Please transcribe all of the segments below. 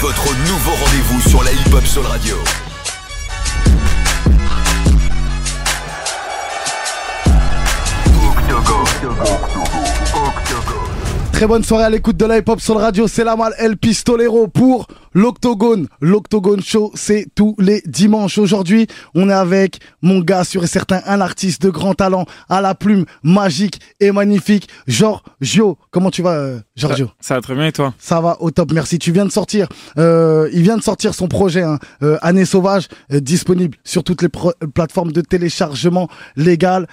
Votre nouveau rendez-vous sur la hip-hop Soul Radio. Très bonne soirée à l'écoute de la hip-hop sur le radio, c'est la malle El Pistolero pour l'Octogone. L'Octogone Show, c'est tous les dimanches. Aujourd'hui, on est avec mon gars sûr et certain, un artiste de grand talent, à la plume magique et magnifique, Giorgio. Comment tu vas, euh, Giorgio? Ça va très bien et toi? Ça va au top, merci. Tu viens de sortir, euh, il vient de sortir son projet, hein, euh, Année Sauvage, disponible sur toutes les plateformes de téléchargement légal.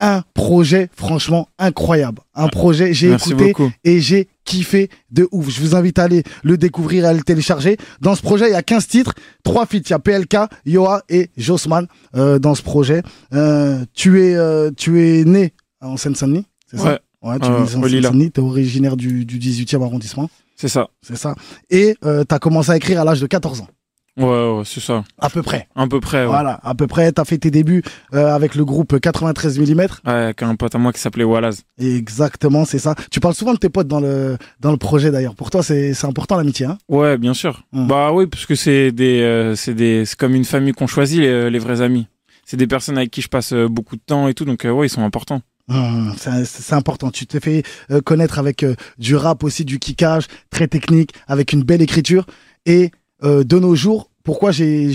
Un projet franchement incroyable. Un projet, j'ai écouté beaucoup. et j'ai kiffé de ouf. Je vous invite à aller le découvrir et à le télécharger. Dans ce projet, il y a 15 titres, 3 feats. Il y a PLK, Yoa et Jossman euh, dans ce projet. Euh, tu, es, euh, tu es né en Seine-Saint-Denis, c'est ça? Ouais, tu es né en. Seine-Saint-Denis, tu es originaire du, du 18e arrondissement, c'est ça. c'est ça. Et euh, tu as commencé à écrire à l'âge de 14 ans, Ouais, ouais, c'est ça. à peu près. À peu près, ouais. Voilà, à peu près. Tu as fait tes débuts euh, avec le groupe 93 mm. Ouais, avec un pote à moi qui s'appelait Wallaz. Exactement, c'est ça. Tu parles souvent de tes potes dans le, dans le projet d'ailleurs. Pour toi, c'est c'est important l'amitié. Hein Ouais, bien sûr. Mm. Bah oui, parce que c'est des, euh, c'est des, c'est comme une famille qu'on choisit, les, les vrais amis. C'est des personnes avec qui je passe euh, beaucoup de temps et tout, donc euh, ouais, ils sont importants. Hum, c'est c'est important. Tu t'es fait euh, connaître avec euh, du rap aussi, du kickage, très technique, avec une belle écriture. Et euh, de nos jours, pourquoi j'ai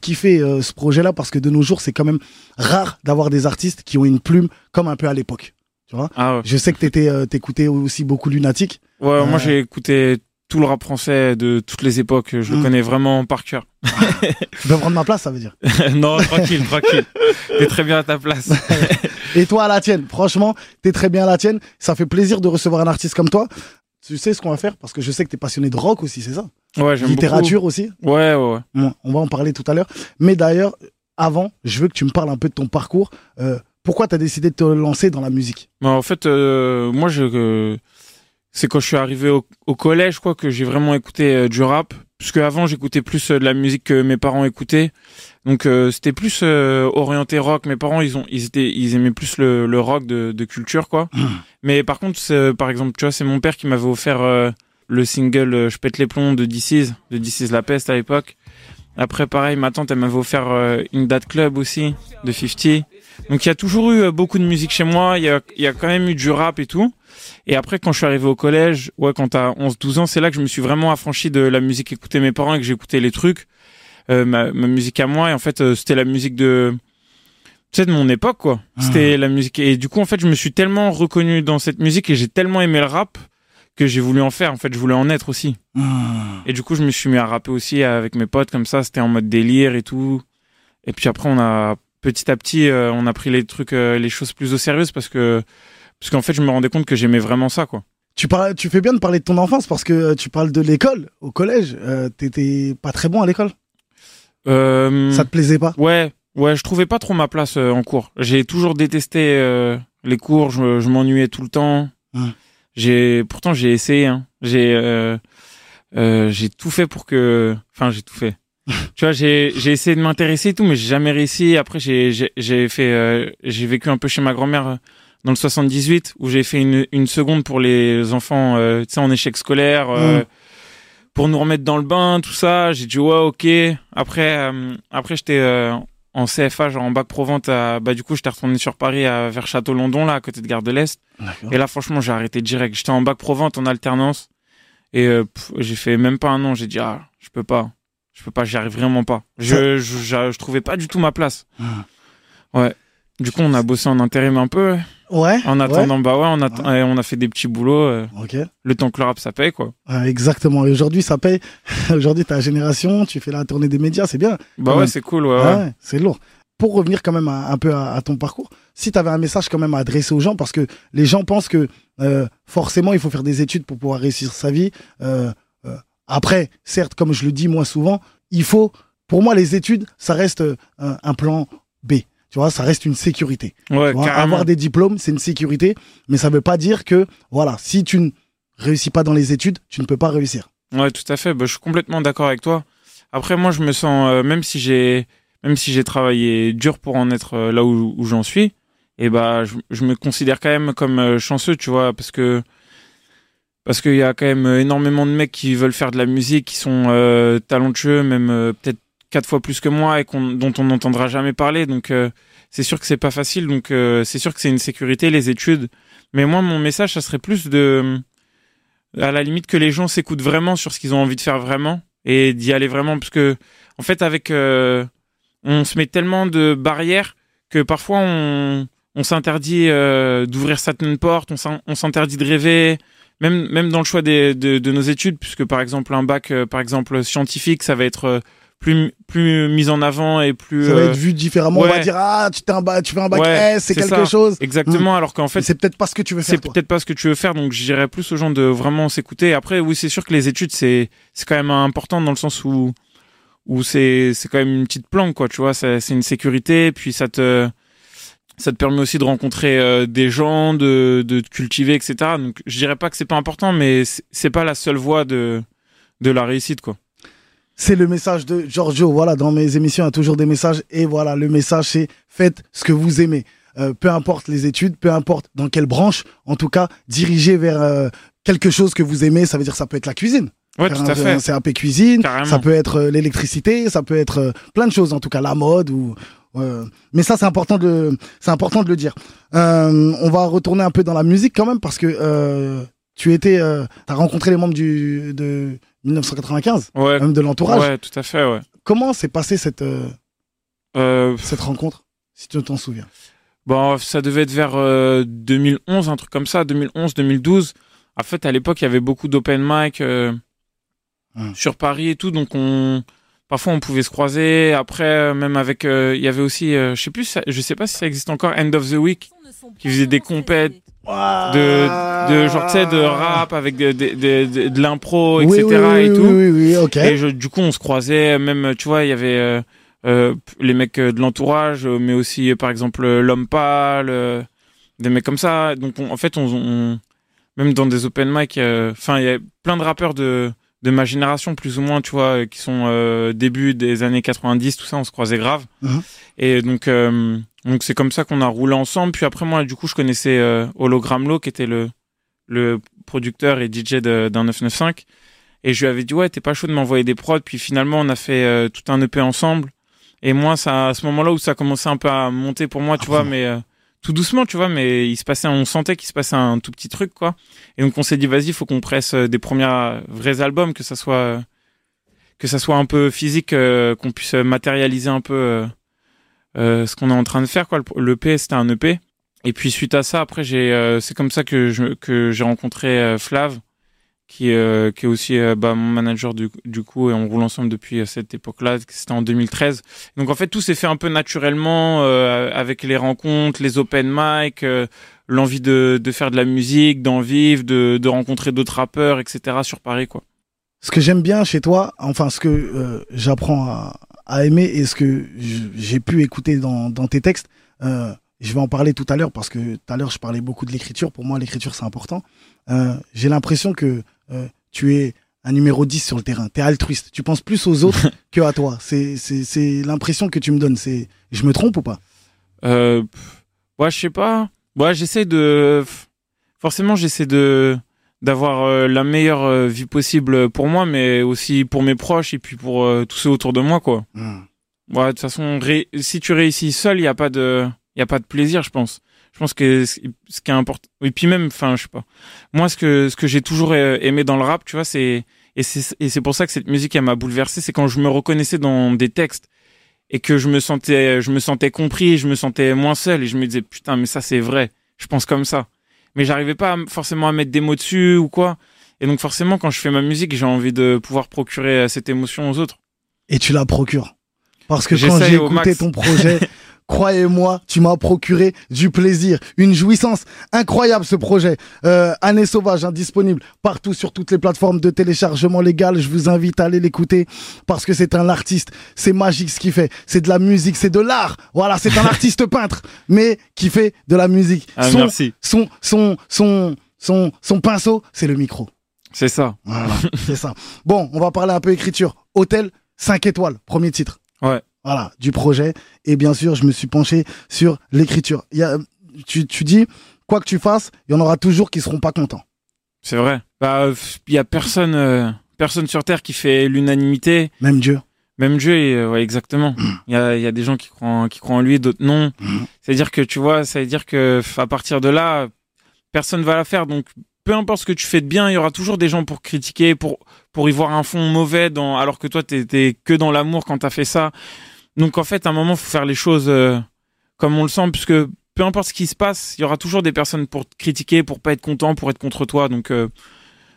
kiffé euh, ce projet-là? Parce que de nos jours, c'est quand même rare d'avoir des artistes qui ont une plume comme un peu à l'époque. Tu vois? Ah ouais. Je sais que t'étais, euh, t'écoutais aussi beaucoup Lunatic. Ouais, Euh. moi j'ai écouté tout le rap français de toutes les époques, je le Mm. connais vraiment par cœur. Tu peux prendre ma place, ça veut dire. non, tranquille, tranquille. T'es très bien à ta place. Et toi à la tienne. Franchement, t'es très bien à la tienne. Ça fait plaisir de recevoir un artiste comme toi. Tu sais ce qu'on va faire Parce que je sais que t'es passionné de rock aussi, c'est ça Ouais, j'aime Littérature aussi. Ouais, ouais, ouais. Bon, on va en parler tout à l'heure. Mais d'ailleurs, avant, je veux que tu me parles un peu de ton parcours. Euh, pourquoi tu as décidé de te lancer dans la musique? Bah, en fait, euh, moi, je, euh, c'est quand je suis arrivé au, au collège, quoi, que j'ai vraiment écouté euh, du rap. Parce qu'avant, j'écoutais plus euh, de la musique que mes parents écoutaient. Donc, euh, c'était plus euh, orienté rock. Mes parents, ils ont, ils étaient, ils aimaient plus le, le rock de, de culture, quoi. Mais par contre, c'est- par exemple, tu vois, c'est mon père qui m'avait offert euh, le single Je pète les plombs de DC's, de DC's La Peste à l'époque. Après, pareil, ma tante, elle m'avait offert euh, une date club aussi, de 50. Donc il y a toujours eu beaucoup de musique chez moi, il y a, il y a quand même eu du rap et tout. Et après quand je suis arrivé au collège, ouais quand t'as 11-12 ans, c'est là que je me suis vraiment affranchi de la musique qu'écoutaient mes parents et que j'écoutais les trucs, euh, ma, ma musique à moi. Et en fait euh, c'était la musique de, tu sais, de mon époque quoi. C'était la musique. Et du coup en fait je me suis tellement reconnu dans cette musique et j'ai tellement aimé le rap que j'ai voulu en faire. En fait je voulais en être aussi. Et du coup, je me suis mis à rapper aussi avec mes potes comme ça. C'était en mode délire et tout. Et puis après, on a petit à petit, euh, on a pris les trucs, euh, les choses plus au sérieux parce que parce qu'en fait, je me rendais compte que j'aimais vraiment ça, quoi. tu, parles, tu fais bien de parler de ton enfance parce que euh, tu parles de l'école, au collège. Euh, T'étais pas très bon à l'école Euh, Ça te plaisait pas? Ouais, ouais, je trouvais pas trop ma place euh, en cours. J'ai toujours détesté euh, les cours. Je, je m'ennuyais tout le temps. J'ai, pourtant, j'ai essayé. Hein. J'ai, j'ai tout fait pour que, enfin, j'ai tout fait. tu vois, j'ai, j'ai essayé de m'intéresser et tout, mais j'ai jamais réussi. Après, j'ai, fait, j'ai vécu un peu chez ma grand-mère dans le 78 où j'ai fait une, une seconde pour les enfants, euh, tu sais, en échec scolaire. euh, Hum. pour nous remettre dans le bain, tout ça. J'ai dit ouais, ok. Après, euh, après j'étais en CFA, genre en bac pro vente. À, bah du coup, j'étais retourné sur Paris, à, vers Château-London, là, à côté de Gare de l'Est. Et là, franchement, j'ai arrêté direct. J'étais en bac pro vente en alternance et j'ai fait même pas un an. J'ai dit ah, je peux pas, je peux pas, j'y arrive vraiment pas. Je, je, je, je trouvais pas du tout ma place. Hum. Du coup, on a bossé en intérim un peu. Ouais. En ouais. attendant, bah ouais, on a, et on a fait des petits boulots. euh, Ok. le temps que le rap ça paye, quoi. Ouais, exactement. Et aujourd'hui, ça paye. aujourd'hui, la génération, tu fais la tournée des médias, c'est bien. Bah ouais, c'est cool, ouais. Ouais, c'est lourd. Pour revenir quand même à- un peu à, à ton parcours, si tu avais un message quand même à adresser aux gens, parce que les gens pensent que euh, forcément il faut faire des études pour pouvoir réussir sa vie. Euh, après, certes, comme je le dis moi souvent, il faut, pour moi, les études, ça reste un plan B. Tu vois, ça reste une sécurité. Ouais, vois, avoir des diplômes, c'est une sécurité, mais ça veut pas dire que, voilà, si tu ne réussis pas dans les études, tu ne peux pas réussir. Ouais, tout à fait. Bah, je suis complètement d'accord avec toi. Après, moi, je me sens, euh, même si j'ai, même si j'ai travaillé dur pour en être euh, là où, où j'en suis, et bah, je, je me considère quand même comme euh, chanceux, tu vois, parce que parce qu'il y a quand même énormément de mecs qui veulent faire de la musique, qui sont talentueux, même peut-être quatre fois plus que moi et dont on n'entendra jamais parler. Donc euh, c'est sûr que c'est pas facile. Donc euh, c'est sûr que c'est une sécurité les études. Mais moi mon message ça serait plus de à la limite que les gens s'écoutent vraiment sur ce qu'ils ont envie de faire vraiment et d'y aller vraiment parce que en fait avec euh, on se met tellement de barrières que parfois on on s'interdit d'ouvrir certaines portes, on s'in- on s'interdit de rêver, même même dans le choix des, de, nos études, puisque par exemple un bac, par exemple scientifique, ça va être plus plus mis en avant et plus Ça va euh, être vu différemment. On va dire, ah, tu, t'es un tu fais un bac Ouais, S, c'est c'est quelque ça. chose. exactement, alors qu'en fait c'est peut-être pas ce que tu veux c'est faire, toi. peut-être pas ce que tu veux faire, donc je dirais plus aux gens de vraiment s'écouter. Après, oui, c'est sûr que les études c'est c'est quand même important dans le sens où où c'est c'est quand même une petite planque quoi, tu vois, c'est c'est une sécurité, puis ça te ça te permet aussi de rencontrer euh, des gens, de de te cultiver, etc. Donc je dirais pas que c'est pas important, mais c'est c'est pas la seule voie de de la réussite quoi. C'est le message de Giorgio. Voilà, dans mes émissions, il y a toujours des messages. Et voilà, le message, c'est faites ce que vous aimez. Euh, peu importe les études, peu importe dans quelle branche, en tout cas, dirigez vers euh, quelque chose que vous aimez. Ça veut dire ça peut être la cuisine. Ouais, tout un- à fait. Un CAP cuisine. Carrément. Ça peut être euh, l'électricité, ça peut être euh, plein de choses, en tout cas la mode ou. euh, mais ça, c'est important de, le- c'est important de le dire. Euh, on va retourner un peu dans la musique quand même parce que euh, tu étais, euh, t'as rencontré les membres du de 1995, Ouais. même de l'entourage. Ouais, tout à fait, ouais. Comment s'est passée cette euh, Euh, cette rencontre, si tu t'en souviens? Bon, ça devait être vers euh, 2011, un truc comme ça, 2011, 2012. En fait, à l'époque, il y avait beaucoup d'open mic euh, Hum. sur Paris et tout, donc on parfois on pouvait se croiser. Après, euh, même avec, euh, il y avait aussi, euh, je sais plus, ça- je sais pas si ça existe encore, End of the Week, qui faisait des compètes de, de genre tu sais de rap avec de, de, de, de- l'impro, etc. oui, oui, et oui, tout. Oui, oui, oui, ok. Et je- du coup, on se croisait, même, tu vois, il y avait euh, euh, les mecs euh, de l'entourage, euh, mais aussi, euh, par exemple, l'homme pâle, euh, des mecs comme ça. Donc, on- en fait, on, on- même dans des open mic, euh, enfin, il y a plein de rappeurs de, de ma génération, plus ou moins, tu vois, qui sont euh, début des années 90, tout ça, on se croisait grave. Et donc, euh, donc c'est comme ça qu'on a roulé ensemble. Puis après, moi, du coup, je connaissais euh, Hologram Low, qui était le, le producteur et DJ d'un 995. Et je lui avais dit, ouais, t'es pas chaud de m'envoyer des prods. Puis finalement, on a fait euh, tout un EP ensemble. Et moi, ça, à ce moment-là où ça a commencé un peu à monter pour moi, tu Ah, vois, mais euh, tout doucement, tu vois, mais il se passait, on sentait qu'il se passait un tout petit truc, quoi. Et donc, on s'est dit, vas-y, faut qu'on presse euh, des premiers vrais albums, que ça soit, euh, que ça soit un peu physique, euh, qu'on puisse matérialiser un peu ce qu'on est en train de faire, quoi. Le- L'EP, c'était un EP. Et puis, suite à ça, après, j'ai, euh, c'est comme ça que je, que j'ai rencontré euh, Flav qui, euh, qui est aussi euh, bah, mon manager du, du coup, et on roule ensemble depuis euh, cette époque-là, c'était en 2013. Donc en fait, tout s'est fait un peu naturellement euh, avec les rencontres, les open mic, euh, l'envie de, de faire de la musique, d'en vivre, de, de rencontrer d'autres rappeurs, etc. sur Paris, quoi. Ce que j'aime bien chez toi, enfin ce que euh, j'apprends à, à aimer et ce que j'ai pu écouter dans, dans tes textes, euh, je vais en parler tout à l'heure parce que tout à l'heure je parlais beaucoup de l'écriture. Pour moi, l'écriture c'est important. Euh, j'ai l'impression que euh, tu es un numéro 10 sur le terrain. Tu es altruiste. Tu penses plus aux autres que à toi. C'est l'impression que tu me donnes. C'est Je me trompe ou pas? Euh, ouais, je sais pas. Ouais, j'essaie de. Forcément, j'essaie de d'avoir euh, la meilleure euh, vie possible pour moi, mais aussi pour mes proches et puis pour euh, tous ceux autour de moi, quoi. Hmm. Ouais, de toute façon, ré- si tu réussis seul, il y a pas de, il y a pas de plaisir, je pense. Je pense que ce qui est important, et puis même, enfin, je sais pas. Moi, ce que ce que j'ai toujours aimé dans le rap, tu vois, c'est et c'est et c'est pour ça que cette musique elle m'a bouleversé, c'est quand je me reconnaissais dans des textes et que je me sentais, je me sentais compris, je me sentais moins seul et je me disais putain, mais ça c'est vrai, je pense comme ça. Mais j'arrivais pas à forcément à mettre des mots dessus ou quoi. Et donc forcément, quand je fais ma musique, j'ai envie de pouvoir procurer euh, cette émotion aux autres. Et tu la procures. Parce que quand j'ai écouté ton projet, croyez-moi, tu m'as procuré du plaisir, une jouissance incroyable ce projet. Euh, Année sauvage, indisponible partout sur toutes les plateformes de téléchargement légal. Je vous invite à aller l'écouter parce que c'est un artiste. C'est magique ce qu'il fait. C'est de la musique, c'est de l'art. Voilà, c'est un artiste peintre, mais qui fait de la musique. Ah, son, merci. son, son, son, son, son pinceau, c'est le micro. C'est ça. Voilà, c'est ça. Bon, on va parler un peu écriture. Hôtel 5 étoiles, premier titre. Ouais. Voilà, du projet. Et bien sûr, je me suis penché sur l'écriture. Il y a- Tu, tu dis, quoi que tu fasses, il y en aura toujours qui seront pas contents. C'est vrai. Bah, il y a personne, euh, personne sur Terre qui fait l'unanimité. Même Dieu. Même Dieu, et, ouais, exactement. Il y a, y a des gens qui croient, en, qui croient en lui, d'autres non. Mhm. C'est-à-dire que tu vois, ça veut dire que à partir de là, personne va la faire. Donc, peu importe ce que tu fais de bien, il y aura toujours des gens pour critiquer, pour pour y voir un fond mauvais, dans, alors que toi, t'es que dans l'amour quand t'as fait ça. Donc, en fait, à un moment, faut faire les choses euh, comme on le sent, puisque peu importe ce qui se passe, il y aura toujours des personnes pour te critiquer, pour pas être content, pour être contre toi. Donc, euh,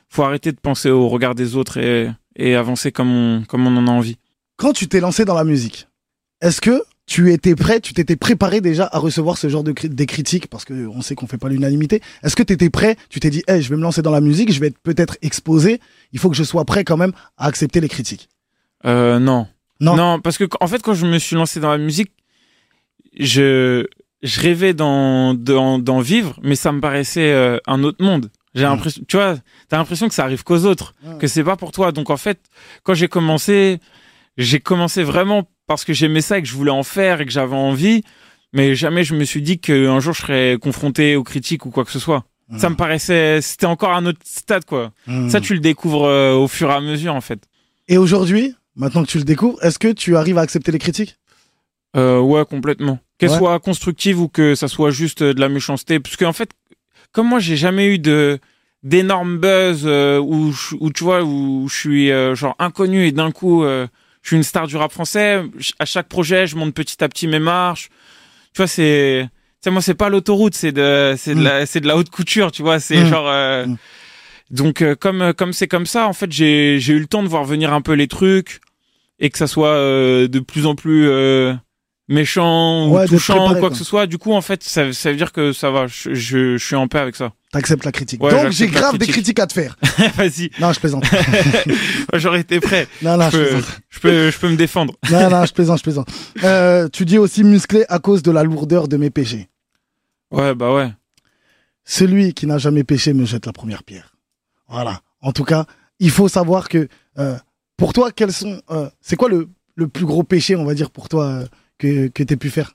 faut arrêter de penser au regard des autres et, et avancer comme on, comme on en a envie. Quand tu t'es lancé dans la musique, est-ce que tu étais prêt, tu t'étais préparé déjà à recevoir ce genre de cri- des critiques? Parce que on sait qu'on fait pas l'unanimité. Est-ce que tu étais prêt Tu t'es dit, hey, je vais me lancer dans la musique, je vais être peut-être exposé. Il faut que je sois prêt quand même à accepter les critiques? Euh, non. Non. Non, parce que en fait, quand je me suis lancé dans la musique, je, je rêvais d'en, d'en, d'en vivre, mais ça me paraissait euh, un autre monde. J'ai Mm. l'impression, tu vois, t'as l'impression que ça arrive qu'aux autres, Mm. que c'est pas pour toi. Donc en fait, quand j'ai commencé, j'ai commencé vraiment parce que j'aimais ça et que je voulais en faire et que j'avais envie, mais jamais je me suis dit qu'un jour je serais confronté aux critiques ou quoi que ce soit. Ça me paraissait, c'était encore un autre stade, quoi. Mm. Ça, tu le découvres euh, au fur et à mesure, en fait. Et aujourd'hui, maintenant que tu le découvres, est-ce que tu arrives à accepter les critiques? Euh, ouais, complètement. Qu'elle Ouais. soit constructive ou que ça soit juste euh, de la méchanceté. Parce qu'en fait, comme moi, j'ai jamais eu de d'énormes buzz euh, où, je- où tu vois où je suis euh, genre inconnu et d'un coup euh, je suis une star du rap français. À chaque projet, je monte petit à petit mes marches. Tu vois, c'est tu moi c'est pas l'autoroute, c'est de c'est de Mm. la c'est de la haute couture, tu vois, c'est Mm. genre euh, Mm. donc euh, comme comme c'est comme ça, en fait, j'ai j'ai eu le temps de voir venir un peu les trucs et que ça soit euh, de plus en plus euh, méchant Ouais, ou touchant ou quoi quoi. que ce soit. Du coup, en fait, ça, ça veut dire que ça va. Je, je, je suis en paix avec ça. T'acceptes la critique. Ouais, Donc j'ai grave des critique. critiques à te faire. Vas-y, Non, je plaisante. j'aurais été prêt. Non, non, je, je peux, plaisante. je peux, je peux me défendre. Non, non, je plaisante, je plaisante. Euh, tu dis aussi musclé à cause de la lourdeur de mes péchés. Ouais, bah ouais. Celui qui n'a jamais péché me jette la première pierre. Voilà. En tout cas, il faut savoir que euh, pour toi, quels sont, euh, c'est quoi le, le plus gros péché, on va dire, pour toi euh, que que t'aies pu faire?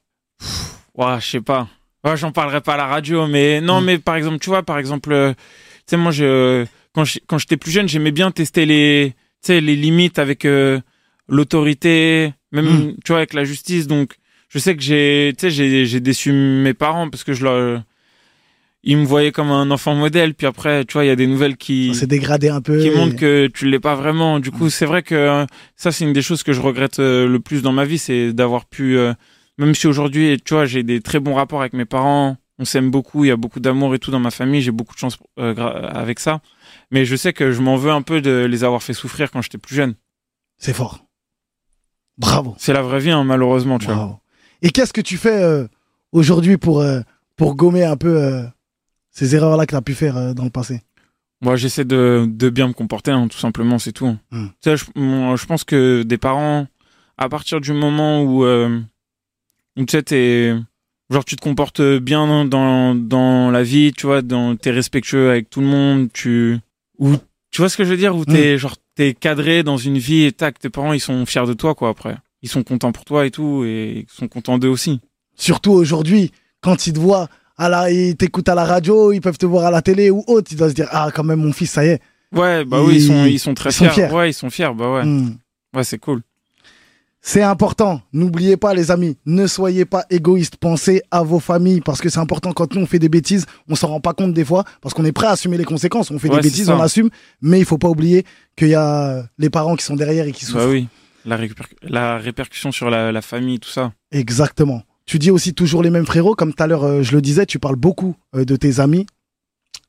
Ouais, je sais pas. Ouais, j'en parlerai pas à la radio, mais non, Mm. mais par exemple, tu vois, par exemple, euh, tu sais, moi, je, quand je- quand j'étais plus jeune, j'aimais bien tester les, tu sais, les limites avec euh, l'autorité, même, Mm. tu vois, avec la justice. Donc, je sais que j'ai, tu sais, j'ai, j'ai déçu mes parents parce que je leur, ils me voyaient comme un enfant modèle. Puis après, tu vois, il y a des nouvelles qui, s'est dégradé un peu. qui montrent que tu l'es pas vraiment. Du coup, c'est vrai que euh, ça, c'est une des choses que je regrette euh, le plus dans ma vie, c'est d'avoir pu, euh, même si aujourd'hui, tu vois, j'ai des très bons rapports avec mes parents, on s'aime beaucoup, il y a beaucoup d'amour et tout dans ma famille, j'ai beaucoup de chance euh, avec ça. Mais je sais que je m'en veux un peu de les avoir fait souffrir quand j'étais plus jeune. C'est fort. Bravo. C'est la vraie vie, hein, malheureusement, tu vois. Et qu'est-ce que tu fais euh, aujourd'hui pour euh, pour gommer un peu euh, ces erreurs-là que t'as pu faire euh, dans le passé Moi, j'essaie de, de bien me comporter, hein, tout simplement, c'est tout. Hmm. Tu sais, je, moi, je pense que des parents, à partir du moment où, euh, où tu sais, genre, tu te comportes bien dans, dans, la vie, tu vois, dans, t'es respectueux avec tout le monde, tu, ou, tu vois ce que je veux dire, où t'es, genre, t'es cadré dans une vie et tac, tes parents, ils sont fiers de toi, quoi, après. Ils sont contents pour toi et tout, et ils sont contents d'eux aussi. Surtout aujourd'hui, quand ils te voient, à la, ils t'écoutent à la radio, ils peuvent te voir à la télé ou autre, ils doivent se dire ah quand même mon fils ça y est. Ouais, bah oui, ils sont, Ils- ils sont très ils sont fiers. Ouais, ils sont fiers, bah ouais. Hmm. Ouais, c'est cool. C'est important. N'oubliez pas, les amis, ne soyez pas égoïstes. Pensez à vos familles parce que c'est important quand nous on fait des bêtises, on s'en rend pas compte des fois parce qu'on est prêt à assumer les conséquences. On fait Ouais, des bêtises, ça. on assume, mais il faut pas oublier qu'il y a les parents qui sont derrière et qui souffrent. Bah oui, la, réper- la répercussion sur la, la famille, tout ça. Exactement. Tu dis aussi toujours les mêmes frérots, comme tout à l'heure euh, je le disais, tu parles beaucoup euh, de tes amis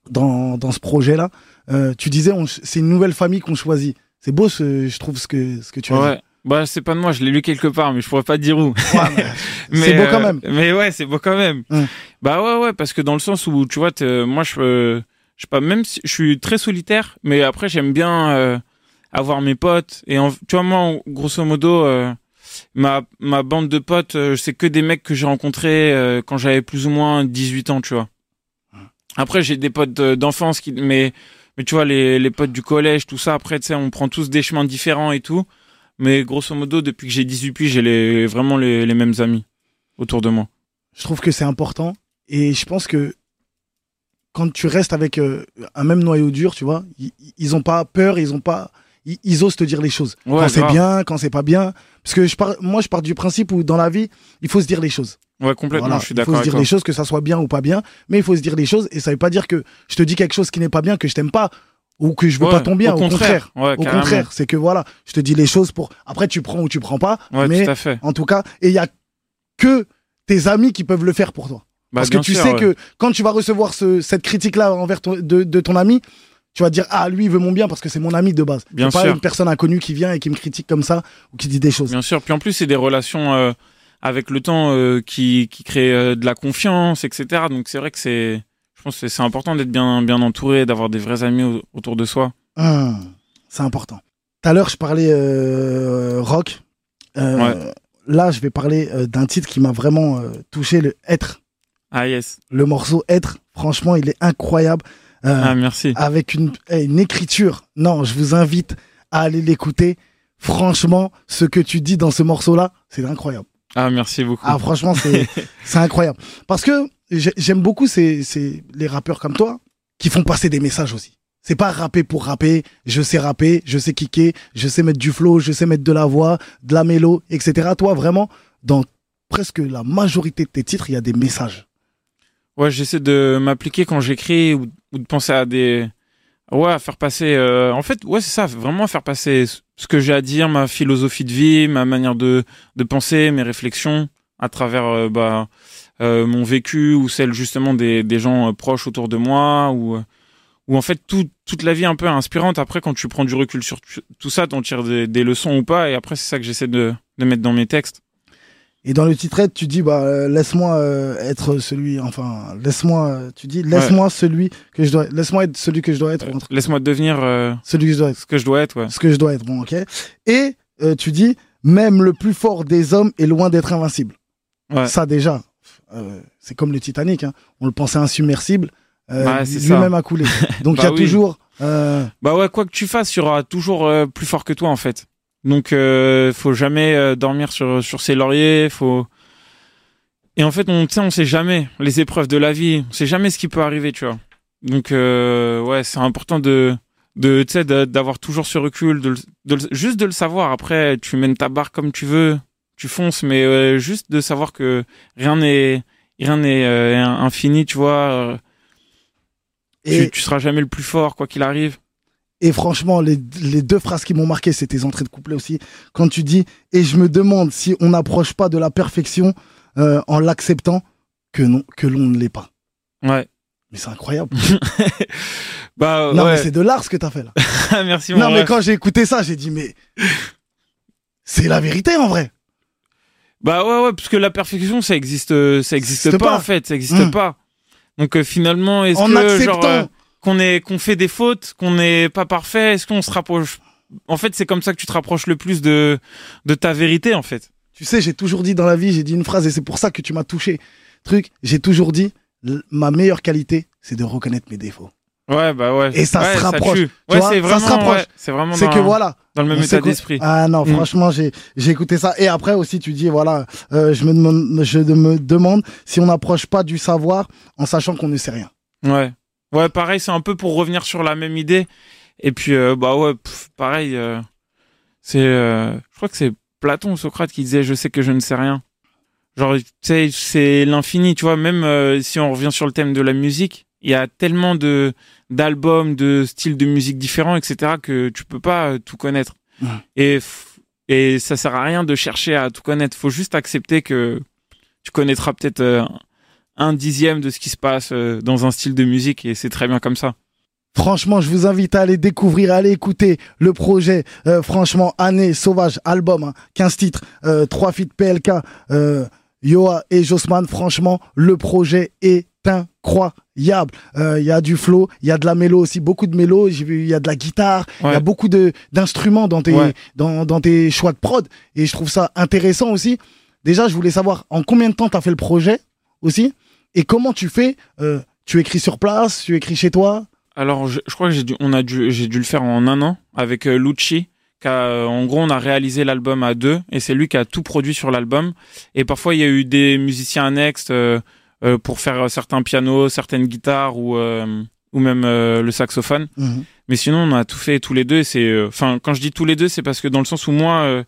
dans, dans ce projet-là. Euh, tu disais, c'est une nouvelle famille qu'on choisit. C'est beau, ce, je trouve, ce que, ce que tu as Ouais. Bah, c'est pas de moi, je l'ai lu quelque part, mais je pourrais pas te dire où. dit. Ouais, mais c'est beau quand euh, même. Mais ouais, c'est beau quand même. Hum. Bah ouais, ouais, parce que dans le sens où, tu vois, moi, je, euh, je sais pas, même si je suis très solitaire, mais après, j'aime bien euh, avoir mes potes. Et en- tu vois, moi, grosso modo, euh, ma, ma bande de potes, euh, c'est que des mecs que j'ai rencontrés euh, quand j'avais plus ou moins 18 ans, tu vois. Après, j'ai des potes euh, d'enfance, qui, mais, mais tu vois, les, les potes du collège, tout ça, après, tu sais, on prend tous des chemins différents et tout. Mais grosso modo, depuis que j'ai 18 piges, j'ai les, vraiment les, les mêmes amis autour de moi. Je trouve que c'est important et je pense que quand tu restes avec euh, un même noyau dur, tu vois, ils, ils ont pas peur, ils ont pas, ils, ils osent te dire les choses. Ouais, quand c'est bien, quand c'est pas bien. Parce que je pars, moi, je pars du principe où dans la vie, il faut se dire les choses. Ouais, complètement, Voilà, je suis il faut d'accord se dire les choses, que ça soit bien ou pas bien, mais il faut se dire les choses et ça veut pas dire que je te dis quelque chose qui n'est pas bien, que je t'aime pas ou que je veux Ouais, pas ton bien. au Au contraire. Ouais, Au contraire, c'est que voilà, je te dis les choses pour. Après, tu prends ou tu prends pas, Ouais, mais tout à fait. en tout cas, et il y a que tes amis qui peuvent le faire pour toi. Bah, Parce que tu sûr, sais que quand tu vas recevoir ce, cette critique-là envers ton, de, de ton ami, tu vas dire ah lui il veut mon bien parce que c'est mon ami de base. Bien C'est pas sûr. une personne inconnue qui vient et qui me critique comme ça ou qui dit des choses. Bien sûr. Puis en plus, c'est des relations euh, avec le temps euh, qui, qui créent euh, de la confiance, etc. Donc c'est vrai que c'est, je pense que c'est important d'être bien, bien entouré, d'avoir des vrais amis au- autour de soi. Hum, c'est important. Tout à l'heure je parlais rock. Ouais. Là je vais parler d'un titre qui m'a vraiment touché, le Être. Ah yes. Le morceau Être, franchement il est incroyable. Euh, Ah merci. avec une, eh, une écriture. Non, je vous invite à aller l'écouter. Franchement, ce que tu dis dans ce morceau-là, c'est incroyable. Ah merci beaucoup. Ah, franchement, c'est c'est incroyable. Parce que j'ai- j'aime beaucoup ces, ces, les rappeurs comme toi qui font passer des messages aussi. C'est pas rapper pour rapper. Je sais rapper, je sais kicker, je sais mettre du flow, je sais mettre de la voix, de la mélo, etc. Toi, vraiment, dans presque la majorité de tes titres, il y a des messages. Ouais, j'essaie de m'appliquer quand j'écris ou, de penser à des, ouais, à faire passer. euh, En fait, ouais, c'est ça, vraiment faire passer ce que j'ai à dire, ma philosophie de vie, ma manière de de penser, mes réflexions à travers euh, bah euh, mon vécu ou celle justement des des gens euh, proches autour de moi ou ou en fait tout, toute la vie un peu inspirante. Après, quand tu prends du recul sur tout ça, t'en tires des, des leçons ou pas. Et après, c'est ça que j'essaie de de mettre dans mes textes. Et dans le titrette, tu dis bah euh, laisse-moi euh, être celui, enfin laisse-moi, euh, tu dis laisse-moi celui que je dois, laisse-moi être celui que je dois être, truc- Laisse-moi devenir euh, celui que je dois être, ce que je dois être. Ouais. ce que je dois être, bon ok. Et euh, tu dis même le plus fort des hommes est loin d'être invincible. Ouais. Ça déjà, euh, c'est comme le Titanic, hein. on le pensait insubmersible, euh, Ouais, c'est lui-même a coulé. Donc il Bah y a oui. toujours, euh, Bah ouais, quoi que tu fasses, il y aura toujours euh, plus fort que toi en fait. Donc euh, faut jamais euh, dormir sur sur ses lauriers, faut et en fait on tu sais on sait jamais les épreuves de la vie, on sait jamais ce qui peut arriver, tu vois. Donc euh, ouais, c'est important de de tu sais d'avoir toujours ce recul, de, de juste de le savoir. Après, tu mènes ta barre comme tu veux, tu fonces, mais euh, juste de savoir que rien n'est rien n'est euh, infini, tu vois. euh, et, tu, tu seras jamais le plus fort quoi qu'il arrive. Et franchement, les, les deux phrases qui m'ont marqué, c'est tes entrées de couplet aussi. Quand tu dis, et je me demande si on n'approche pas de la perfection euh, en l'acceptant que non, que l'on ne l'est pas. Ouais. Mais c'est incroyable. Bah non, mais c'est de l'art ce que t'as fait là. Merci. non, mon mais ref. quand j'ai écouté ça, j'ai dit, mais c'est la vérité en vrai. Bah ouais, ouais, parce que la perfection, ça existe, euh, ça existe pas, pas. en fait, ça existe Mm. pas. Donc euh, finalement, est-ce En que acceptant. genre euh, qu'on est, qu'on fait des fautes, qu'on n'est pas parfait, est-ce qu'on se rapproche? En fait, c'est comme ça que tu te rapproches le plus de de ta vérité, en fait. Tu sais, j'ai toujours dit dans la vie, j'ai dit une phrase et c'est pour ça que tu m'as touché. Truc, j'ai toujours dit, ma meilleure qualité, c'est de reconnaître mes défauts. Ouais, bah ouais. Et ça Ouais, se rapproche, Ouais, c'est ça vraiment, se rapproche. ouais, c'est vraiment C'est que voilà, dans le même état d'esprit. Ah non, Mm. franchement, j'ai j'ai écouté ça. Et après aussi, tu dis, voilà, euh, je, me demande, je me demande si on n'approche pas du savoir en sachant qu'on ne sait rien. Ouais. Ouais, pareil, c'est un peu pour revenir sur la même idée. Et puis, euh, bah ouais, pff, pareil, euh, c'est, euh, je crois que c'est Platon ou Socrate qui disait, je sais que je ne sais rien. Genre, tu sais, c'est l'infini, tu vois, même euh, si on revient sur le thème de la musique, il y a tellement de d'albums, de styles de musique différents, etc., que tu peux pas euh, tout connaître. Ouais. Et, et ça sert à rien de chercher à tout connaître. Faut juste accepter que tu connaîtras peut-être euh, un dixième de ce qui se passe euh, dans un style de musique et c'est très bien comme ça. Franchement, je vous invite à aller découvrir, à aller écouter le projet. euh, franchement, Année Sauvage, album, hein, 15 titres, euh, 3 feats PLK, euh, Yoa et Josman. Franchement, le projet est incroyable. Euh, Il y a du flow, il y a de la mélo aussi, beaucoup de mélo. Il y a de la guitare, il y a beaucoup de d'instruments dans tes Ouais. dans, dans tes choix de prod. Et je trouve ça intéressant aussi. Déjà, je voulais savoir en combien de temps tu as fait le projet aussi? Et comment tu fais. euh, tu écris sur place, tu écris chez toi? Alors je, je crois que j'ai dû, on a dû, j'ai dû le faire en un an avec euh, Lucci. a, euh, en gros, on a réalisé l'album à deux et c'est lui qui a tout produit sur l'album. Et parfois, il y a eu des musiciens annexes, euh, euh, pour faire certains pianos, certaines guitares ou euh, ou même euh, le saxophone. Mhm. Mais sinon, on a tout fait tous les deux. et C'est, euh, enfin, quand je dis tous les deux, c'est parce que dans le sens où moi, euh,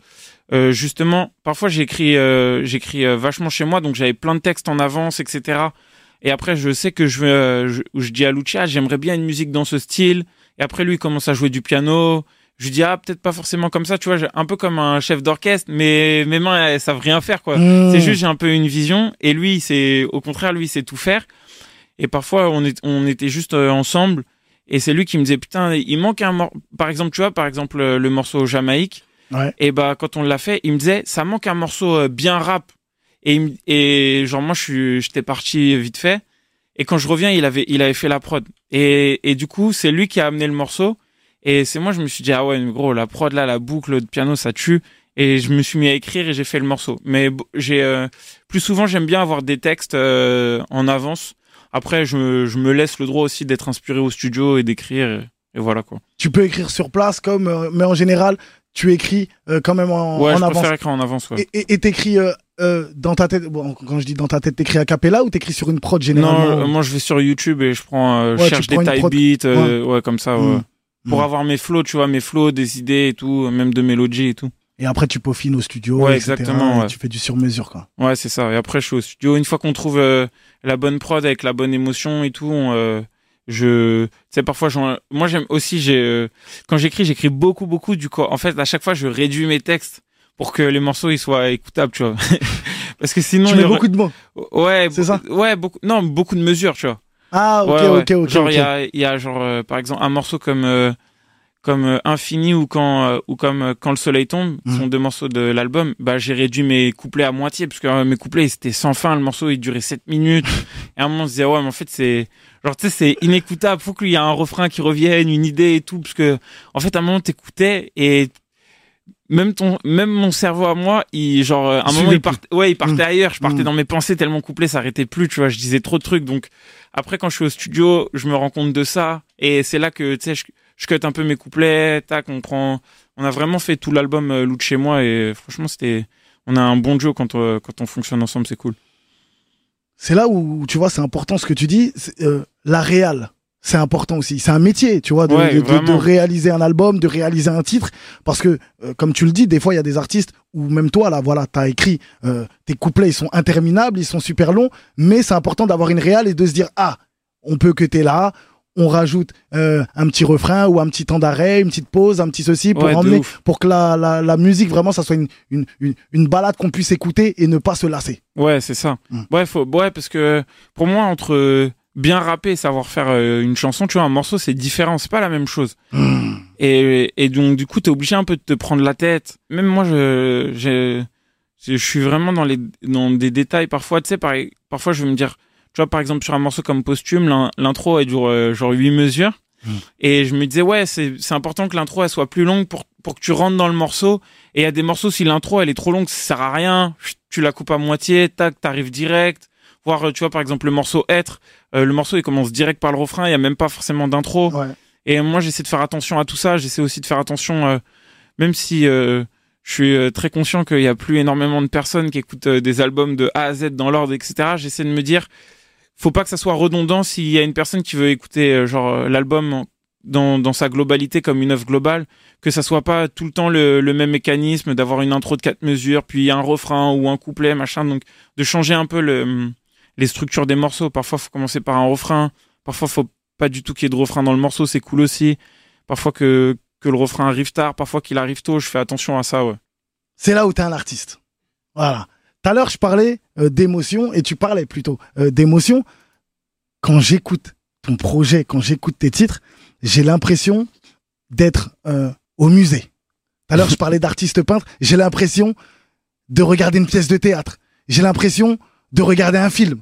euh, justement, parfois j'écris, euh, j'écris euh, vachement chez moi, donc j'avais plein de textes en avance, etc. Et après, je sais que je veux, euh, je, je dis à Lucia, j'aimerais bien une musique dans ce style. Et après, lui il commence à jouer du piano. Je lui dis ah peut-être pas forcément comme ça, tu vois, un peu comme un chef d'orchestre, mais mes mains elles savent rien faire quoi. Mhm. C'est juste j'ai un peu une vision et lui c'est au contraire lui sait tout faire. Et parfois on est on était juste euh, ensemble et c'est lui qui me disait putain il manque un mor par exemple tu vois par exemple le morceau Jamaïque Ouais. et bah quand on l'a fait il me disait ça manque un morceau euh, bien rap. Et me- et genre moi je suis j'étais parti vite fait. Et quand je reviens il avait il avait fait la prod. Et et du coup c'est lui qui a amené le morceau. Et c'est moi je me suis dit ah ouais mais gros la prod là la boucle de piano ça tue. Et je me suis mis à écrire et j'ai fait le morceau. Mais j'ai euh, plus souvent j'aime bien avoir des textes euh, en avance. Après je me, je me laisse le droit aussi d'être inspiré au studio et d'écrire. Et, et voilà quoi. Tu peux écrire sur place, comme, euh, mais en général, tu écris euh, quand même en, ouais en je avance. préfère écrire en avance ouais. Et- t'écris euh, euh, dans ta tête. Bon, quand je dis dans ta tête, t'écris a cappella ou t'écris sur une prod généralement non euh, moi je vais sur YouTube et je prends euh, je Ouais, cherche des type beats euh, ouais. comme ça ouais. Mm. pour avoir mes flows tu vois mes flows des idées et tout même de mélodies et tout Et après, tu peaufines au studio. Ouais, etc., exactement, et ouais. Tu fais du sur-mesure, quoi. Ouais, c'est ça. Et après, je suis au studio. Une fois qu'on trouve euh, la bonne prod avec la bonne émotion et tout, on, euh, je, sais, parfois, moi, j'aime aussi, j'ai, euh, quand j'écris, j'écris beaucoup, beaucoup. Du coup, en fait, à chaque fois, je réduis mes textes pour que les morceaux ils soient écoutables, tu vois. Parce que sinon, tu mets beaucoup de mots. ouais, C'est ça Ouais, beaucoup, non, beaucoup de mesures, tu vois. Ah, ok, Ouais, ouais. ok, ok. Genre, il y a, il y a genre, euh, par exemple, un morceau comme, euh, comme euh, Infini ou quand, euh, ou comme euh, Quand le soleil tombe, Mhm. sont deux morceaux de l'album. Bah, j'ai réduit mes couplets à moitié parce que mes couplets c'était sans fin. Le morceau il durait 7 minutes. et à un moment on se disait ouais, mais en fait c'est, genre tu sais c'est inécoutable. Faut qu'il y ait un refrain qui revienne, une idée et tout parce que en fait à un moment t'écoutais et même ton, même mon cerveau à moi, il genre à un moment il partait, ouais, il partait Mhm. ailleurs. Je partais Mhm. dans mes pensées tellement couplet s'arrêtait plus. Tu vois, je disais trop de trucs donc. Après, quand je suis au studio, je me rends compte de ça. Et c'est là que, tu sais, je, je cut un peu mes couplets, tac, on prend, on a vraiment fait tout l'album euh, Loot chez moi et franchement, c'était, on a un bon duo quand, euh, quand on fonctionne ensemble, c'est cool. C'est là où, tu vois, c'est important ce que tu dis. c'est, euh, la réal, c'est important aussi. C'est un métier, tu vois, de, Ouais, de- de- de vraiment. réaliser un album, de réaliser un titre. Parce que, euh, comme tu le dis, des fois, il y a des artistes, ou même toi, là, voilà, t'as écrit, euh, tes couplets, ils sont interminables, ils sont super longs, mais c'est important d'avoir une réal et de se dire, ah, on peut que t'es là, on rajoute euh, un petit refrain ou un petit temps d'arrêt, une petite pause, un petit ceci pour Ouais, emmener, pour que la, la, la musique vraiment ça soit une, une, une, une balade qu'on puisse écouter et ne pas se lasser. Ouais, c'est ça. Mm. Ouais, faut, ouais, parce que pour moi, entre bien rapper et savoir faire euh, une chanson, tu vois, un morceau, c'est différent, c'est pas la même chose. Mmh. Et, et donc, du coup, t'es obligé un peu de te prendre la tête. Même moi, je, je, je suis vraiment dans les, dans des détails. Parfois, tu sais, par, parfois, je vais me dire, tu vois, par exemple, sur un morceau comme Posthume, l'in- l'intro, elle dure euh, genre 8 mesures. Mm. Et je me disais, ouais, c'est, important que l'intro, elle soit plus longue pour, pour que tu rentres dans le morceau. Et il y a des morceaux, si l'intro, elle est trop longue, ça sert à rien. Tu la coupes à moitié, tac, t'arrives direct. Voir, euh, tu vois, par exemple, le morceau Être, euh, le morceau, il commence direct par le refrain, il y a même pas forcément d'intro. Ouais. Et moi, j'essaie de faire attention à tout ça. J'essaie aussi de faire attention, euh, même si euh, je suis euh, très conscient qu'il y a plus énormément de personnes qui écoutent euh, des albums de A à Z dans l'ordre, etc. J'essaie de me dire, faut pas que ça soit redondant s'il y a une personne qui veut écouter genre l'album dans, dans sa globalité comme une œuvre globale, que ça soit pas tout le temps le, le même mécanisme d'avoir une intro de quatre mesures, puis un refrain ou un couplet, machin. Donc de changer un peu le, les structures des morceaux. Parfois, faut commencer par un refrain. Parfois, faut pas du tout qu'il y ait de refrain dans le morceau, c'est cool aussi. Parfois que, que le refrain arrive tard, parfois qu'il arrive tôt, je fais attention à ça, ouais. C'est là où t'es un artiste. Voilà. Tout à l'heure, je parlais euh, d'émotion et tu parlais plutôt euh, d'émotion. Quand j'écoute ton projet, quand j'écoute tes titres, j'ai l'impression d'être euh, au musée. Tout à l'heure, je parlais d'artiste peintre. J'ai l'impression de regarder une pièce de théâtre. J'ai l'impression de regarder un film.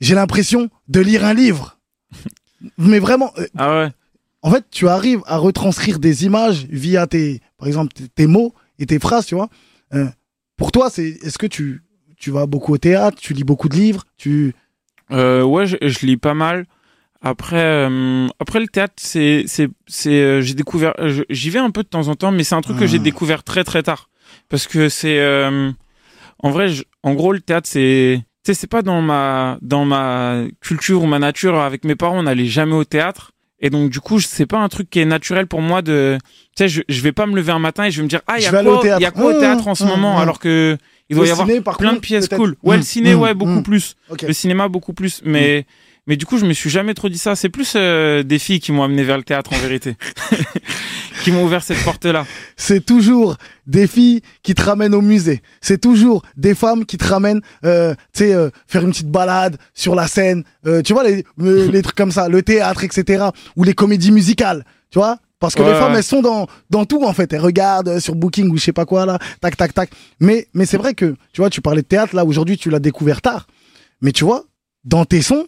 J'ai l'impression de lire un livre. Mais vraiment, euh, Ah ouais. en fait, tu arrives à retranscrire des images via tes, par exemple, tes, mots et tes phrases, tu vois. Euh, pour toi, c'est, est-ce que tu, tu vas beaucoup au théâtre, tu lis beaucoup de livres, tu, Euh, ouais, je, je lis pas mal. Après, euh, après le théâtre, c'est, c'est, c'est, j'ai découvert, j'y vais un peu de temps en temps, mais c'est un truc que j'ai Ah. découvert très très tard, parce que c'est, en vrai, je- en gros, le théâtre, c'est, sais, c'est pas dans ma dans ma culture ou ma nature. Avec mes parents, on n'allait jamais au théâtre. Et donc du coup, c'est pas un truc qui est naturel pour moi de. Tu sais, je, je vais pas me lever un matin et je vais me dire ah il y a quoi il y a quoi au Mmh, théâtre en ce mmh, moment? mmh. alors que il doit y avoir plein de pièces cool. Ouais, le ciné, ouais, beaucoup plus. Le cinéma beaucoup plus. Mais mais du coup, je me suis jamais trop dit ça. C'est plus euh, des filles qui m'ont amené vers le théâtre en vérité, qui m'ont ouvert cette porte là. C'est toujours des filles qui te ramènent au musée. C'est toujours des femmes qui te ramènent, euh, tu sais, euh, faire une petite balade sur la scène. Euh, tu vois, les, euh, les trucs comme ça, le théâtre, etc. Ou les comédies musicales, tu vois Parce que Ouais, les femmes, elles sont dans, dans tout, en fait. Elles regardent euh, sur Booking ou je sais pas quoi, là. Tac, tac, tac. Mais, mais c'est vrai que, tu vois, tu parlais de théâtre, là, aujourd'hui, tu l'as découvert tard. Mais tu vois, dans tes sons,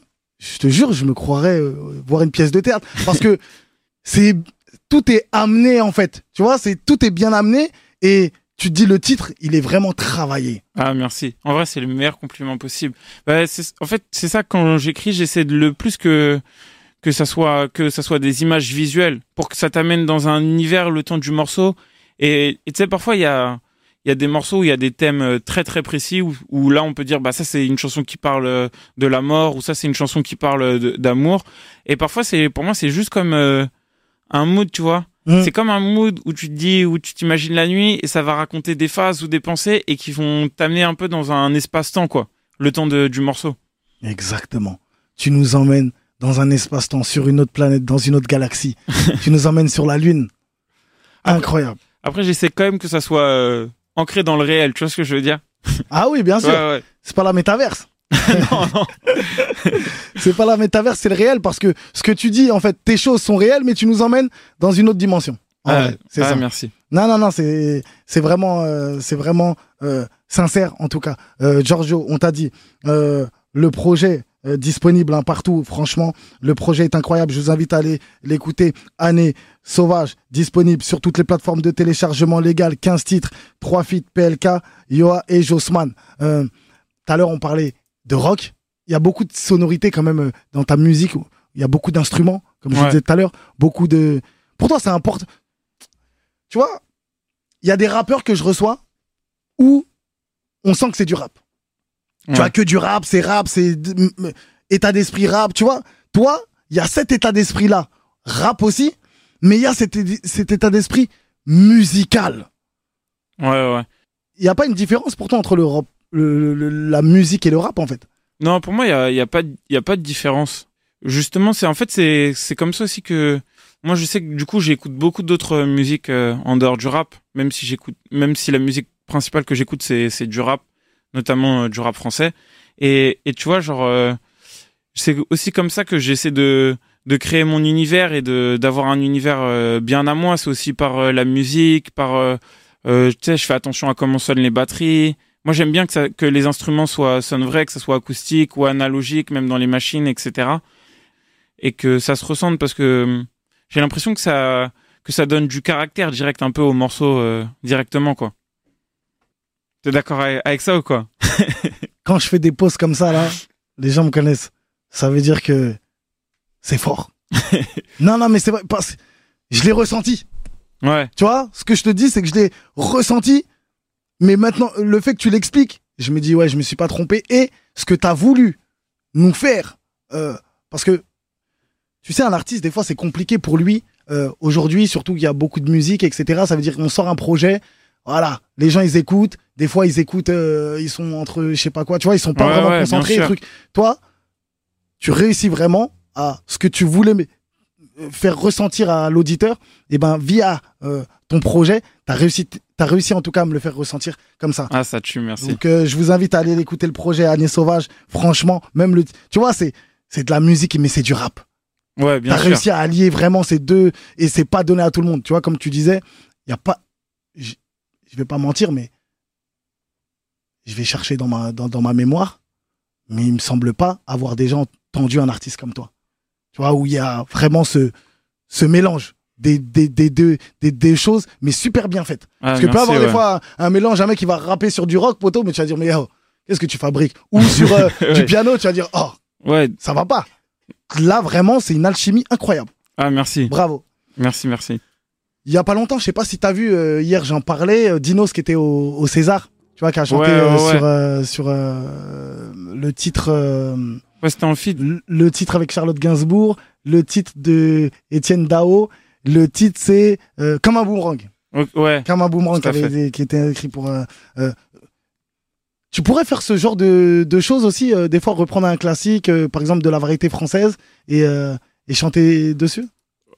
je te jure, je me croirais euh, voir une pièce de théâtre. Parce que c'est tout est amené en fait. Tu vois, c'est tout est bien amené et tu te dis le titre, il est vraiment travaillé. Ah merci. En vrai, c'est le meilleur compliment possible. Bah, en fait, c'est ça quand j'écris, j'essaie de le plus que ça soit que ça soit des images visuelles pour que ça t'amène dans un univers le temps du morceau. Et tu sais, parfois il y a il y a des morceaux où il y a des thèmes euh, très très précis où, où là on peut dire bah ça c'est une chanson qui parle euh, de la mort ou ça c'est une chanson qui parle de- d'amour. Et parfois c'est pour moi c'est juste comme euh, un mood, tu vois. Mm. C'est comme un mood où tu te dis, où tu t'imagines la nuit et ça va raconter des phases ou des pensées et qui vont t'amener un peu dans un espace-temps, quoi. Le temps de, du morceau. Exactement. Tu nous emmènes dans un espace-temps, sur une autre planète, dans une autre galaxie. tu nous emmènes sur la Lune. Incroyable. Après, j'essaie quand même que ça soit euh, ancré dans le réel, tu vois ce que je veux dire? Ah oui, bien sûr. Ouais, ouais. C'est pas la métaverse. non, non. C'est pas la métaverse, c'est le réel parce que ce que tu dis, en fait, tes choses sont réelles, mais tu nous emmènes dans une autre dimension. En Ah, c'est ah, ça. merci. Non, non, non, c'est c'est vraiment, euh, c'est vraiment euh, sincère en tout cas. Euh, Giorgio, on t'a dit euh, le projet euh, disponible hein, partout. Franchement, le projet est incroyable. Je vous invite à aller l'écouter. Année sauvage disponible sur toutes les plateformes de téléchargement légal. 15 titres, 3 feats PLK, Yoa et Jossman. Euh, Tout à l'heure, on parlait de rock. Il y a beaucoup de sonorités quand même euh, dans ta musique. Il y a beaucoup d'instruments, comme je disais tout à l'heure. Beaucoup de. Pour toi, c'est important. Tu vois, il y a des rappeurs que je reçois où on sent que c'est du rap. Tu Ouais. vois, que du rap, c'est rap, c'est état d'esprit rap, tu vois. Toi, il y a cet état d'esprit-là, rap aussi, mais il y a cet, état d'esprit musical. Ouais, ouais. Il n'y a pas une différence pourtant entre le rap, le- le- la musique et le rap, en fait. Non, pour moi, il y a, y a pas, de- il y a pas de différence. Justement, c'est en fait, c'est, comme ça aussi que moi, je sais que du coup, j'écoute beaucoup d'autres musiques euh, en dehors du rap, même si j'écoute, même si la musique principale que j'écoute, c'est du rap, notamment euh, du rap français. Et, et tu vois, genre, euh, c'est aussi comme ça que j'essaie de, de créer mon univers et de, d'avoir un univers euh, bien à moi. C'est aussi par la musique, par, euh, tu sais, je fais attention à comment sonnent les batteries. Moi, j'aime bien que, ça, que les instruments soient sonnent vrais, que ça soit acoustique ou analogique, même dans les machines, etc. Et que ça se ressente parce que hum, j'ai l'impression que ça que ça donne du caractère direct un peu au morceau euh, directement, quoi. T'es d'accord avec, ça ou quoi? Quand je fais des pauses comme ça, là, les gens me connaissent. Ça veut dire que c'est fort. non, non, mais c'est vrai, parce je l'ai ressenti. Ouais, Tu vois, ce que je te dis, c'est que je l'ai ressenti, mais maintenant, le fait que tu l'expliques, je me dis, ouais, je me suis pas trompé. Et ce que tu as voulu nous faire, euh, parce que, tu sais, un artiste, des fois, c'est compliqué pour lui. euh, Aujourd'hui, surtout qu'il y a beaucoup de musique, etc. Ça veut dire qu'on sort un projet, voilà, les gens, ils écoutent. Des fois, ils écoutent, euh, ils sont entre, je sais pas quoi, tu vois, ils sont pas Ouais, vraiment ouais, concentrés. Toi, tu réussis vraiment à ce que tu voulais euh, faire ressentir à l'auditeur, et ben via euh, ton projet, t'as réussi, t'as réussi en tout cas à me le faire ressentir comme ça. ah ça tue, merci. Donc euh, je vous invite à aller écouter le projet Année Sauvage. Franchement, même le, tu vois, c'est c'est de la musique mais c'est du rap. Ouais, bien T'as sûr. réussi à allier vraiment ces deux et c'est pas donné à tout le monde. Tu vois, comme tu disais, il y a pas, je vais pas mentir, mais je vais chercher dans ma dans, dans ma mémoire, mais il me semble pas avoir déjà entendu un artiste comme toi. Tu vois, où il y a vraiment ce ce mélange des des des deux des, des choses, mais super bien faites. Ah, Parce que peut merci, avoir ouais. des fois un, un mélange, un mec qui va rapper sur du rock, poteau, mais tu vas dire, mais oh, qu'est-ce que tu fabriques? Ou sur euh, du piano, tu vas dire, oh, Ouais, ça va pas. Là, vraiment, c'est une alchimie incroyable. ah merci, Bravo. merci, merci. Il y a pas longtemps, je sais pas si t'as vu, euh, hier j'en parlais, euh, Dinos qui était au, au César, tu vois, qui a chanté Ouais, euh, ouais, sur, euh, sur euh, le titre, euh, Ouais, c'était en feed. le- titre avec Charlotte Gainsbourg, le titre de Étienne Dao, le titre c'est euh, Comme un boomerang. Ouais. Comme un boomerang qui, avait qui était écrit pour. euh, euh, tu pourrais faire ce genre de, de choses aussi, euh, des fois reprendre un classique, euh, par exemple de la variété française, et, euh, et chanter dessus?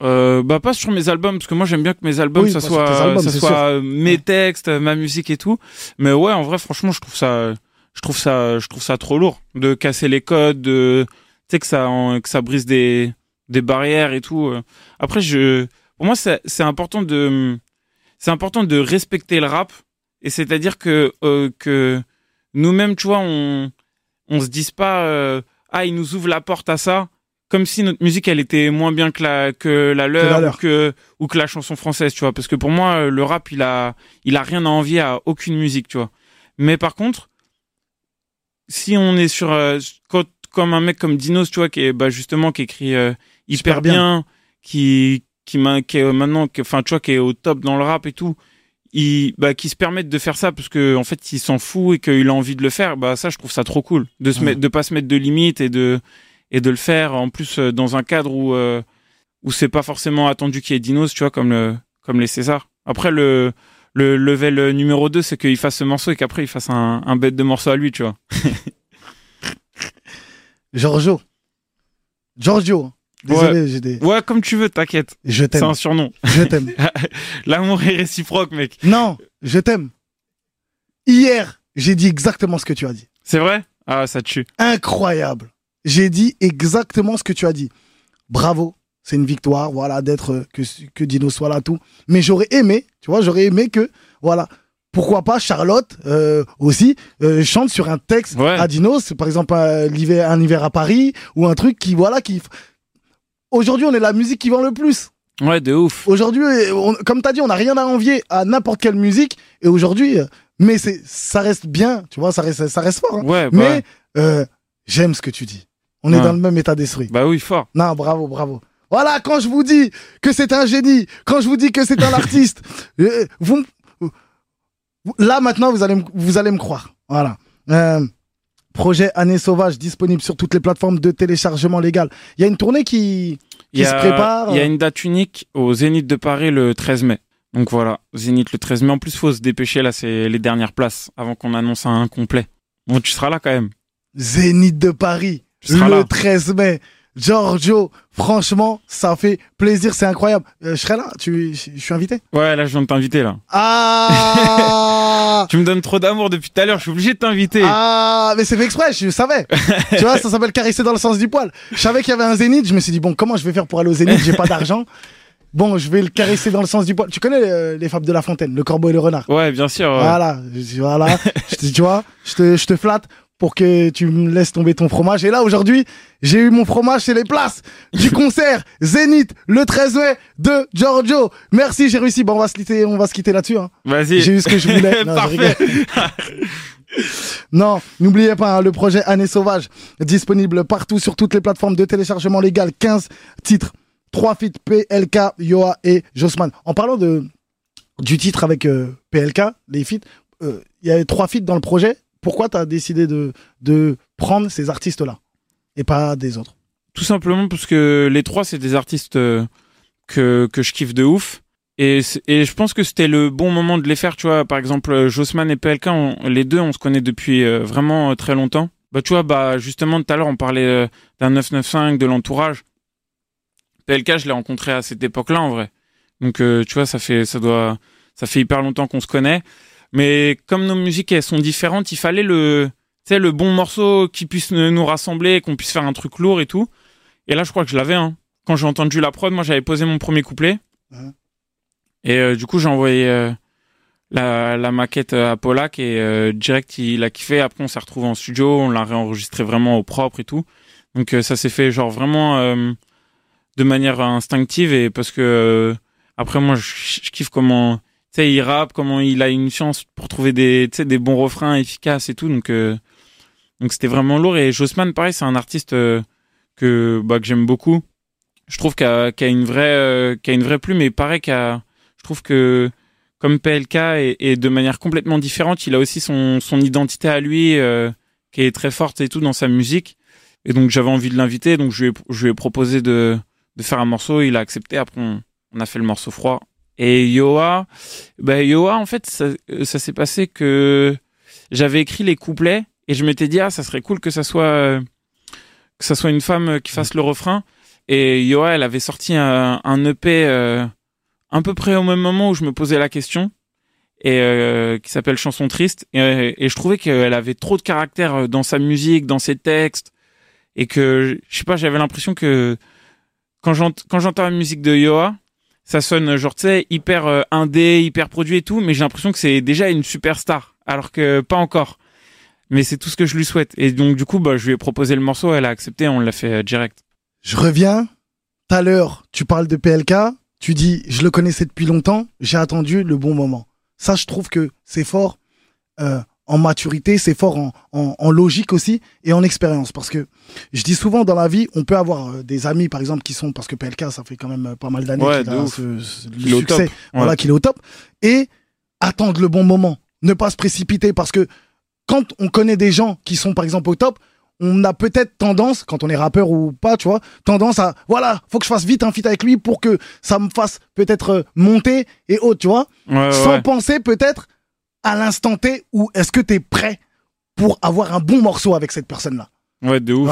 Euh, bah pas sur mes albums parce que moi j'aime bien que mes albums Oui, ça sur soit albums, ça c'est soit sûr. mes textes, ma musique et tout. Mais ouais, en vrai franchement, je trouve ça je trouve ça je trouve ça trop lourd de casser les codes, de tu sais que ça que ça brise des des barrières et tout. euh. Après je pour moi c'est c'est important de c'est important de respecter le rap et c'est-à-dire que euh, que nous-mêmes, tu vois, on on se dise pas euh, ah, il nous ouvre la porte à ça comme si notre musique elle était moins bien que la que la leur, la ou que ou que la chanson française tu vois parce que pour moi euh, le rap il a il a rien à envier à aucune musique tu vois mais par contre si on est sur euh, quand- comme un mec comme Dinos tu vois qui est bah justement qui écrit euh, hyper Super bien. bien. qui qui m'a qui est euh, maintenant enfin tu vois qui est au top dans le rap et tout il bah qui se permettent de faire ça parce que en fait il s'en fout et qu'il a envie de le faire bah ça je trouve ça trop cool de se Ouais. mettre de pas se mettre de limites et de et de le faire en plus euh, dans un cadre où euh, où c'est pas forcément attendu qu'il y ait Dinos tu vois comme le comme les Césars après le le level numéro 2 c'est qu'il fasse ce morceau et qu'après il fasse un, un bête de morceau à lui tu vois Giorgio. Giorgio. Désolé, j'ai des. ouais comme tu veux t'inquiète Je c'est t'aime. un surnom Je t'aime. l'amour est réciproque mec non, je t'aime. Hier, j'ai dit exactement ce que tu as dit. c'est vrai? Ah ça tue Incroyable. J'ai dit exactement ce que tu as dit. Bravo. C'est une victoire, voilà, d'être euh, que, que Dino soit là, tout. Mais j'aurais aimé, tu vois, j'aurais aimé que, voilà, pourquoi pas Charlotte euh, aussi euh, chante sur un texte Ouais. à Dinos, par exemple un hiver, un hiver à Paris ou un truc qui, voilà, qui. Aujourd'hui, on est la musique qui vend le plus. ouais de ouf Aujourd'hui, on- comme tu as dit, on n'a rien à envier à n'importe quelle musique. Et aujourd'hui, mais c'est, ça reste bien, tu vois, ça reste, ça reste fort. hein. ouais bah, Mais euh, j'aime ce que tu dis. On est dans le même état d'esprit. bah oui fort Non, bravo, bravo. Voilà, quand je vous dis que c'est un génie, quand je vous dis que c'est un artiste, euh, vous, là maintenant vous allez, me- vous allez me croire. Voilà. Euh, projet Année Sauvage disponible sur toutes les plateformes de téléchargement légal. Il y a une tournée qui, a, se prépare. Il y a une date unique au Zénith de Paris le 13 mai. Donc voilà, Zénith le 13 mai. En plus, faut se dépêcher là, c'est les dernières places avant qu'on annonce un complet. Bon, tu seras là quand même. Zénith de Paris, le là. 13 mai. Giorgio, franchement, ça fait plaisir, c'est incroyable. Euh, je serai là, tu, je je suis invité. Ouais, là, je viens de t'inviter là. Ah Tu me donnes trop d'amour depuis tout à l'heure. Je suis obligé de t'inviter. Ah, mais c'est fait exprès, je savais. tu vois, ça s'appelle caresser dans le sens du poil. Je savais qu'il y avait un zénith, je me suis dit, bon, comment je vais faire pour aller au zénith? J'ai pas d'argent. Bon, je vais le caresser dans le sens du poil. Tu connais euh, les fables de La Fontaine, le corbeau et le renard? Ouais, bien sûr. ouais. Voilà, je- voilà. tu vois, je te, je te flatte pour que tu me laisses tomber ton fromage. Et là, aujourd'hui, j'ai eu mon fromage chez les places du concert Zénith le 13 mai de Giorgio. Merci, j'ai réussi. Bon, on va se quitter, on va se quitter là-dessus. Hein. Vas-y. J'ai eu ce que je voulais. Non, je Parfait. Non, n'oubliez pas hein, le projet Année Sauvage, disponible partout sur toutes les plateformes de téléchargement légal. 15 titres, 3 feats PLK, Yoa et Jossman. En parlant de, du titre avec euh, PLK, les feats, euh, il y avait 3 feats dans le projet. Pourquoi tu as décidé de, de prendre ces artistes-là et pas des autres Tout simplement parce que les trois, c'est des artistes euh, que, que je kiffe de ouf. Et, et je pense que c'était le bon moment de les faire, tu vois. Par exemple, Jossman et PLK, les deux, on se connaît depuis euh, vraiment euh, très longtemps. Bah, tu vois, bah, justement, tout à l'heure, on parlait d'un 995, de l'entourage. PLK, je l'ai rencontré à cette époque-là, en vrai. Donc, tu vois, ça fait, ça doit, ça fait hyper longtemps qu'on se connaît. Mais comme nos musiques, elles sont différentes, il fallait le, tu sais, le bon morceau qui puisse nous rassembler, qu'on puisse faire un truc lourd et tout. Et là, je crois que je l'avais. Hein. Quand j'ai entendu la prod, moi, j'avais posé mon premier couplet. Et euh, du coup, j'ai envoyé euh, la, la maquette à Polak et euh, direct, il a kiffé. Après, on s'est retrouvé en studio, on l'a réenregistré vraiment au propre et tout. Donc, ça s'est fait genre vraiment de manière instinctive et parce que après, moi, je, je kiffe comment il rappe, comment il a une chance pour trouver des, des bons refrains efficaces et tout. Donc, euh, donc c'était vraiment lourd. Et Jossman, pareil, c'est un artiste euh, que, bah, que j'aime beaucoup. Je trouve qu'il a, a une vraie, euh, a une vraie plume et pareil, je trouve que, comme PLK et, et, de manière complètement différente. Il a aussi son, son identité à lui euh, qui est très forte et tout dans sa musique. Et donc j'avais envie de l'inviter, donc je lui, ai, proposé de, de faire un morceau. Il a accepté. Après on a fait le morceau froid. Et Yoa, ben Yoa en fait ça, ça s'est passé que j'avais écrit les couplets et je m'étais dit ah ça serait cool que ça soit que ça soit une femme qui fasse le refrain. Et Yoa elle avait sorti un, un EP. Euh, à peu près au même moment où je me posais la question et euh, qui s'appelle Chanson triste et, et je trouvais qu'elle avait trop de caractère dans sa musique, dans ses textes et que je sais pas, j'avais l'impression que quand j'entends la musique de Yoa, ça sonne genre tu sais hyper euh, indé, hyper produit et tout, mais j'ai l'impression que c'est déjà une superstar alors que pas encore. Mais c'est tout ce que je lui souhaite et donc du coup bah je lui ai proposé le morceau, elle a accepté, on l'a fait euh, direct. Je reviens. Tout à l'heure, tu parles de PLK, tu dis je le connaissais depuis longtemps, j'ai attendu le bon moment. Ça, je trouve que c'est fort euh, en maturité, c'est fort en, en, en, logique aussi et en expérience. Parce que je dis souvent dans la vie, on peut avoir euh, des amis, par exemple, qui sont parce que PLK, ça fait quand même euh, pas mal d'années ouais, qu'il a ce, ce, le succès, voilà, qu'il est au top, et attendre le bon moment, ne pas se précipiter. Parce que quand on connaît des gens qui sont par exemple au top, on a peut-être tendance, quand on est rappeur ou pas, tu vois, tendance à, voilà, faut que je fasse vite un feat avec lui pour que ça me fasse peut-être monter et autres, tu vois, ouais, sans penser peut-être à l'instant T où est-ce que tu es prêt pour avoir un bon morceau avec cette personne-là. Ouais, de ouf.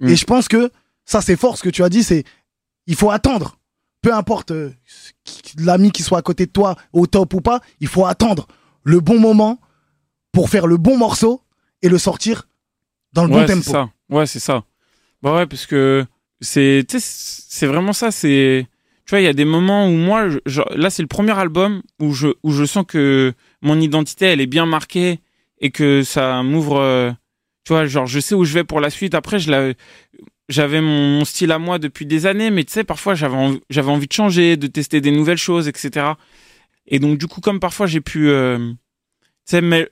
Mmh. Et je pense que ça, c'est fort ce que tu as dit, c'est il faut attendre. Peu importe euh, l'ami qui soit à côté de toi, au top ou pas, il faut attendre le bon moment pour faire le bon morceau et le sortir dans le ouais, bon tempo. C'est ça. Ouais, c'est ça. Bah ouais, parce que c'est, c'est vraiment ça. C'est, tu vois, il y a des moments où moi, je, là, c'est le premier album où je, où je sens que mon identité, elle est bien marquée et que ça m'ouvre, euh, tu vois, genre, je sais où je vais pour la suite. Après, je j'avais mon, style à moi depuis des années, mais tu sais, parfois, j'avais envie, de changer, de tester des nouvelles choses, etc. Et donc, du coup, comme parfois, j'ai pu, euh,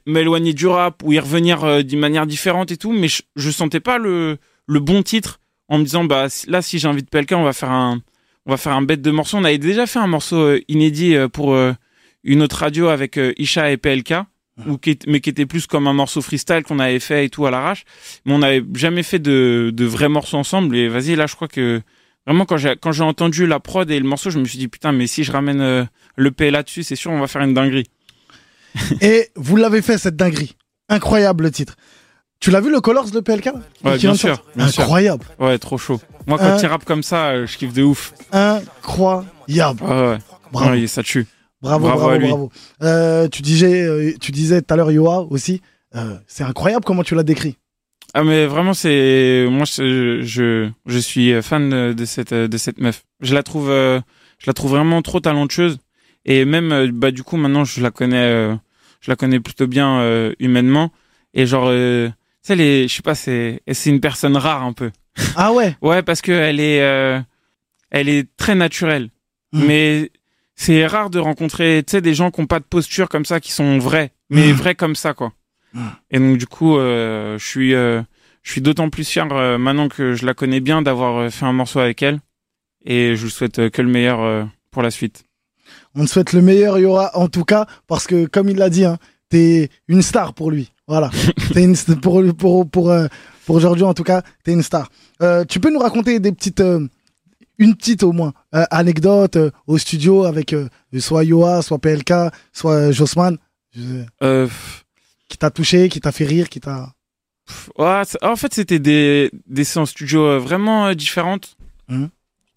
m'éloigner du rap ou y revenir euh, d'une manière différente et tout, mais je, sentais pas le, le bon titre en me disant, bah, là, si j'invite quelqu'un, on va faire un, on va faire un bête de morceaux. On avait déjà fait un morceau euh, inédit pour une autre radio avec euh, Isha et PLK, mmh. ou qui, mais qui était plus comme un morceau freestyle qu'on avait fait et tout à l'arrache. Mais on n'avait jamais fait de, de vrais morceaux ensemble. Et vas-y, là, je crois que vraiment quand j'ai quand j'ai entendu la prod et le morceau, je me suis dit putain, mais si je ramène euh, le P là-dessus, c'est sûr, on va faire une dinguerie. et vous l'avez fait cette dinguerie, incroyable le titre. Tu l'as vu le Colors de PLK Ouais, bien sûr, bien Incroyable. Ouais, trop chaud. Moi, quand il rappe comme ça, je kiffe de ouf. Incroyable. Ouais, ouais. Bravo. Ouais, ça tue. Bravo, bravo, bravo. bravo. Euh, tu disais, euh, tu disais tout à l'heure Yoa aussi. Euh, c'est incroyable comment tu l'as décrit. Ah mais vraiment c'est moi je, je je suis fan de cette de cette meuf. Je la trouve euh, je la trouve vraiment trop talentueuse et même euh, bah du coup maintenant je la connais je la connais plutôt bien humainement et genre tu sais les je sais pas c'est c'est une personne rare un peu. Ah ouais. ouais parce que elle est elle est très naturelle. Mmh. Mais c'est rare de rencontrer tu sais des gens qui ont pas de posture comme ça qui sont vrais mais mmh. vrais comme ça quoi. Et donc du coup, euh, je suis, euh, je suis d'autant plus fier euh, maintenant que je la connais bien d'avoir fait un morceau avec elle. Et je vous souhaite que le meilleur pour la suite. On te souhaite le meilleur, Yora, en tout cas, parce que comme il l'a dit, hein, t'es une star pour lui. Voilà. t'es une pour pour pour pour aujourd'hui en tout cas, t'es une star. tu peux nous raconter des petites une petite au moins euh, anecdote euh, au studio avec euh, soit Yoa, soit PLK, soit Jossman euh, qui t'a touché, qui t'a fait rire, qui t'a ouais, en fait c'était des des séances studio vraiment différentes. Mmh.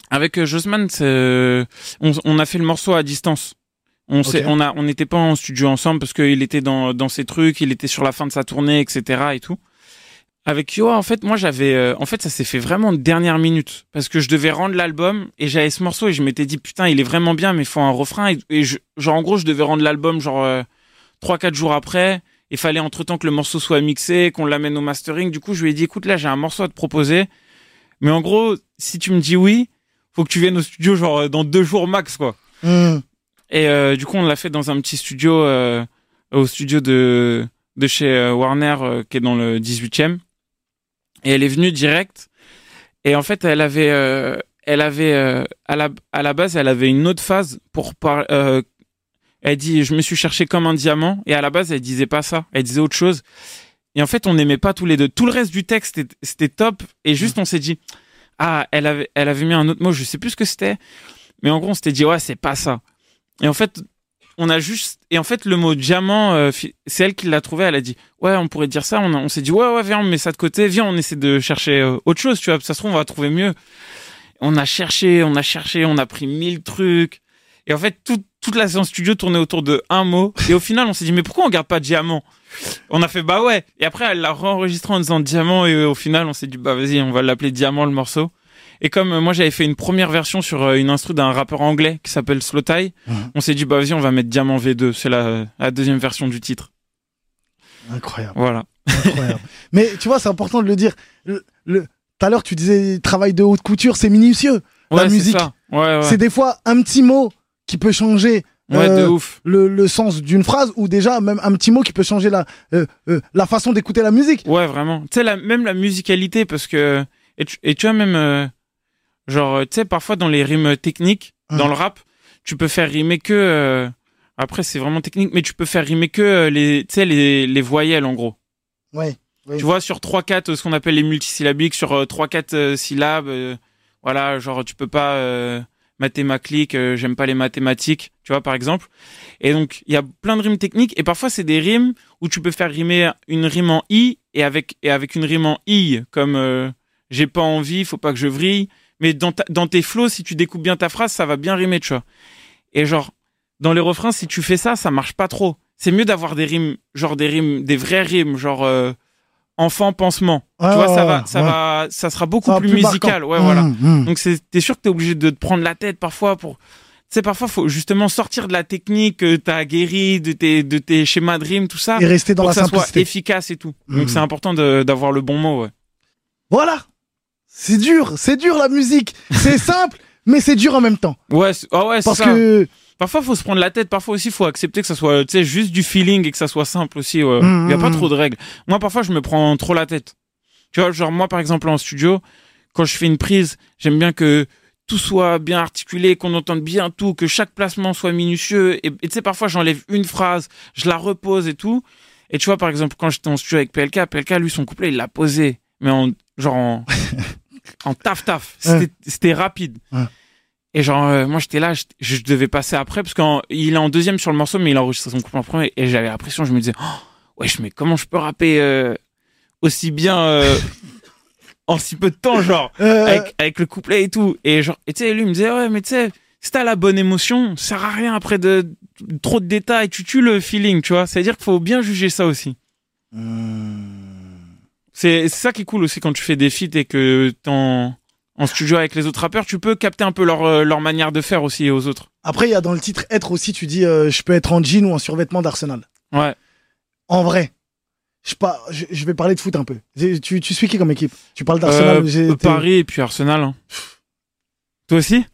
Avec Jossman, on, on a fait le morceau à distance. On okay. on a, on n'était pas en studio ensemble parce qu'il était dans dans ses trucs, il était sur la fin de sa tournée, etc. et tout. Avec Yoa, en fait, moi, j'avais, euh, en fait, ça s'est fait vraiment de dernière minute parce que je devais rendre l'album et j'avais ce morceau et je m'étais dit putain, il est vraiment bien, mais il faut un refrain et, et je, genre en gros, je devais rendre l'album genre trois euh, quatre jours après. Il fallait entre temps que le morceau soit mixé, qu'on l'amène au mastering. Du coup, je lui ai dit écoute, là, j'ai un morceau à te proposer, mais en gros, si tu me dis oui, faut que tu viennes au studio genre dans deux jours max, quoi. Mmh. Et euh, du coup, on l'a fait dans un petit studio, euh, au studio de de chez Warner, qui est dans le 18e et elle est venue direct et en fait elle avait euh, elle avait euh, à la à la base elle avait une autre phase pour par, euh, Elle dit, je me suis cherché comme un diamant. Et à la base, elle disait pas ça. Elle disait autre chose. Et en fait, on n'aimait pas tous les deux. Tout le reste du texte, c'était top. Et juste, on s'est dit, ah, elle avait, elle avait mis un autre mot. Je sais plus ce que c'était. Mais en gros, on s'était dit, ouais, c'est pas ça. Et en fait, on a juste et en fait le mot diamant euh, c'est elle qui l'a trouvé elle a dit ouais on pourrait dire ça on, s'est dit ouais ouais viens on met ça de côté viens on essaie de chercher euh, autre chose tu vois ça se trouve on va trouver mieux. On a cherché on a cherché on a pris mille trucs et en fait toute la séance studio tournait autour de un mot et au final on s'est dit mais pourquoi on garde pas diamant? On a fait bah ouais et après elle l'a enregistré en disant diamant et au final on s'est dit bah vas-y on va l'appeler diamant le morceau et comme euh, moi j'avais fait une première version sur euh, une instru d'un rappeur anglais qui s'appelle Slow Tie, on s'est dit bah vas-y on va mettre Diamant V2, c'est la, la deuxième version du titre. Incroyable. Voilà. Incroyable. Mais tu vois, c'est important de le dire. Le, tout à l'heure, tu disais travail de haute couture, c'est minutieux. Ouais, la musique, ouais, ouais. c'est des fois un petit mot qui peut changer Ouais, de ouf. Le, le, sens d'une phrase ou déjà même un petit mot qui peut changer la, euh, euh, la façon d'écouter la musique. Ouais, vraiment. Tu sais, la, même la musicalité, parce que. Et tu, et tu vois, même. Euh, genre, tu sais, parfois dans les rimes techniques, Hum. dans le rap, tu peux faire rimer que. euh, après, c'est vraiment technique, mais tu peux faire rimer que euh, les, tu sais, les, les voyelles, en gros. Ouais. Oui. Tu vois, sur 3-4, ce qu'on appelle les multisyllabiques, sur 3-4 syllabes, euh, voilà, genre, tu peux pas euh, mathématiques, euh, j'aime pas les mathématiques, tu vois, par exemple. Et donc, il y a plein de rimes techniques, et parfois, c'est des rimes où tu peux faire rimer une rime en i, et avec, et avec une rime en i, comme euh, j'ai pas envie, faut pas que je vrille. Mais dans, ta- dans tes flows, si tu découpes bien ta phrase, ça va bien rimer, tu vois. Et genre, dans les refrains, si tu fais ça, ça marche pas trop. C'est mieux d'avoir des rimes, genre des rimes, des vraies rimes, genre euh, enfant pansement. Ouais, tu vois, ça va, ça ouais. va, ça sera beaucoup Ça plus, plus musical. marquant. Ouais, voilà. Hum, hum. Donc c'est, t'es sûr que t'es obligé de te prendre la tête parfois pour. Tu sais, parfois faut justement sortir de la technique que t'as guéri, de tes, de tes schémas de rimes, tout ça, Et rester dans pour la que ça soit efficace et tout. Donc c'est important d'avoir le bon mot. Ouais. Voilà. C'est dur, c'est dur la musique. C'est simple, mais c'est dur en même temps. Ouais, ah ouais, Parce ça. que Parfois, faut se prendre la tête. Parfois aussi, faut accepter que ça soit, tu sais, juste du feeling et que ça soit simple aussi. ouais. Mhm, Il y a pas mhm. trop de règles. Moi, parfois, je me prends trop la tête. Tu vois, genre moi, par exemple, en studio, quand je fais une prise, j'aime bien que tout soit bien articulé, qu'on entende bien tout, que chaque placement soit minutieux. Et et tu sais, parfois, j'enlève une phrase, je la repose et tout. Et tu vois, par exemple, quand j'étais en studio avec PLK, PLK, lui, son couplet, il l'a posé, mais en genre en, en taf taf. C'était rapide. Et genre, euh, moi, j'étais là, je, devais passer après, parce qu'il est en deuxième sur le morceau, mais il a enregistré son couplet en premier, et j'avais la pression, je me disais, oh, wesh, mais comment je peux rapper euh, aussi bien euh, en si peu de temps, genre, avec, avec le couplet et tout. Et genre, et tu sais, lui, il me disait, ouais, mais tu sais, si t'as la bonne émotion, ça sert à rien après de trop de détails, tu tues le feeling, tu vois. C'est-à-dire qu'il faut bien juger ça aussi. C'est ça qui est cool aussi quand tu fais des feats et que t'es en, studio avec les autres rappeurs, tu peux capter un peu leur, euh, leur manière de faire aussi aux autres. Après, il y a dans le titre être aussi, tu dis euh, je peux être en jean ou en survêtement d'Arsenal. Ouais. En vrai, je, pas, je, je vais parler de foot un peu. Tu, tu suis qui comme équipe? Tu parles d'Arsenal Euh, Paris et puis Arsenal. hein. Toi aussi?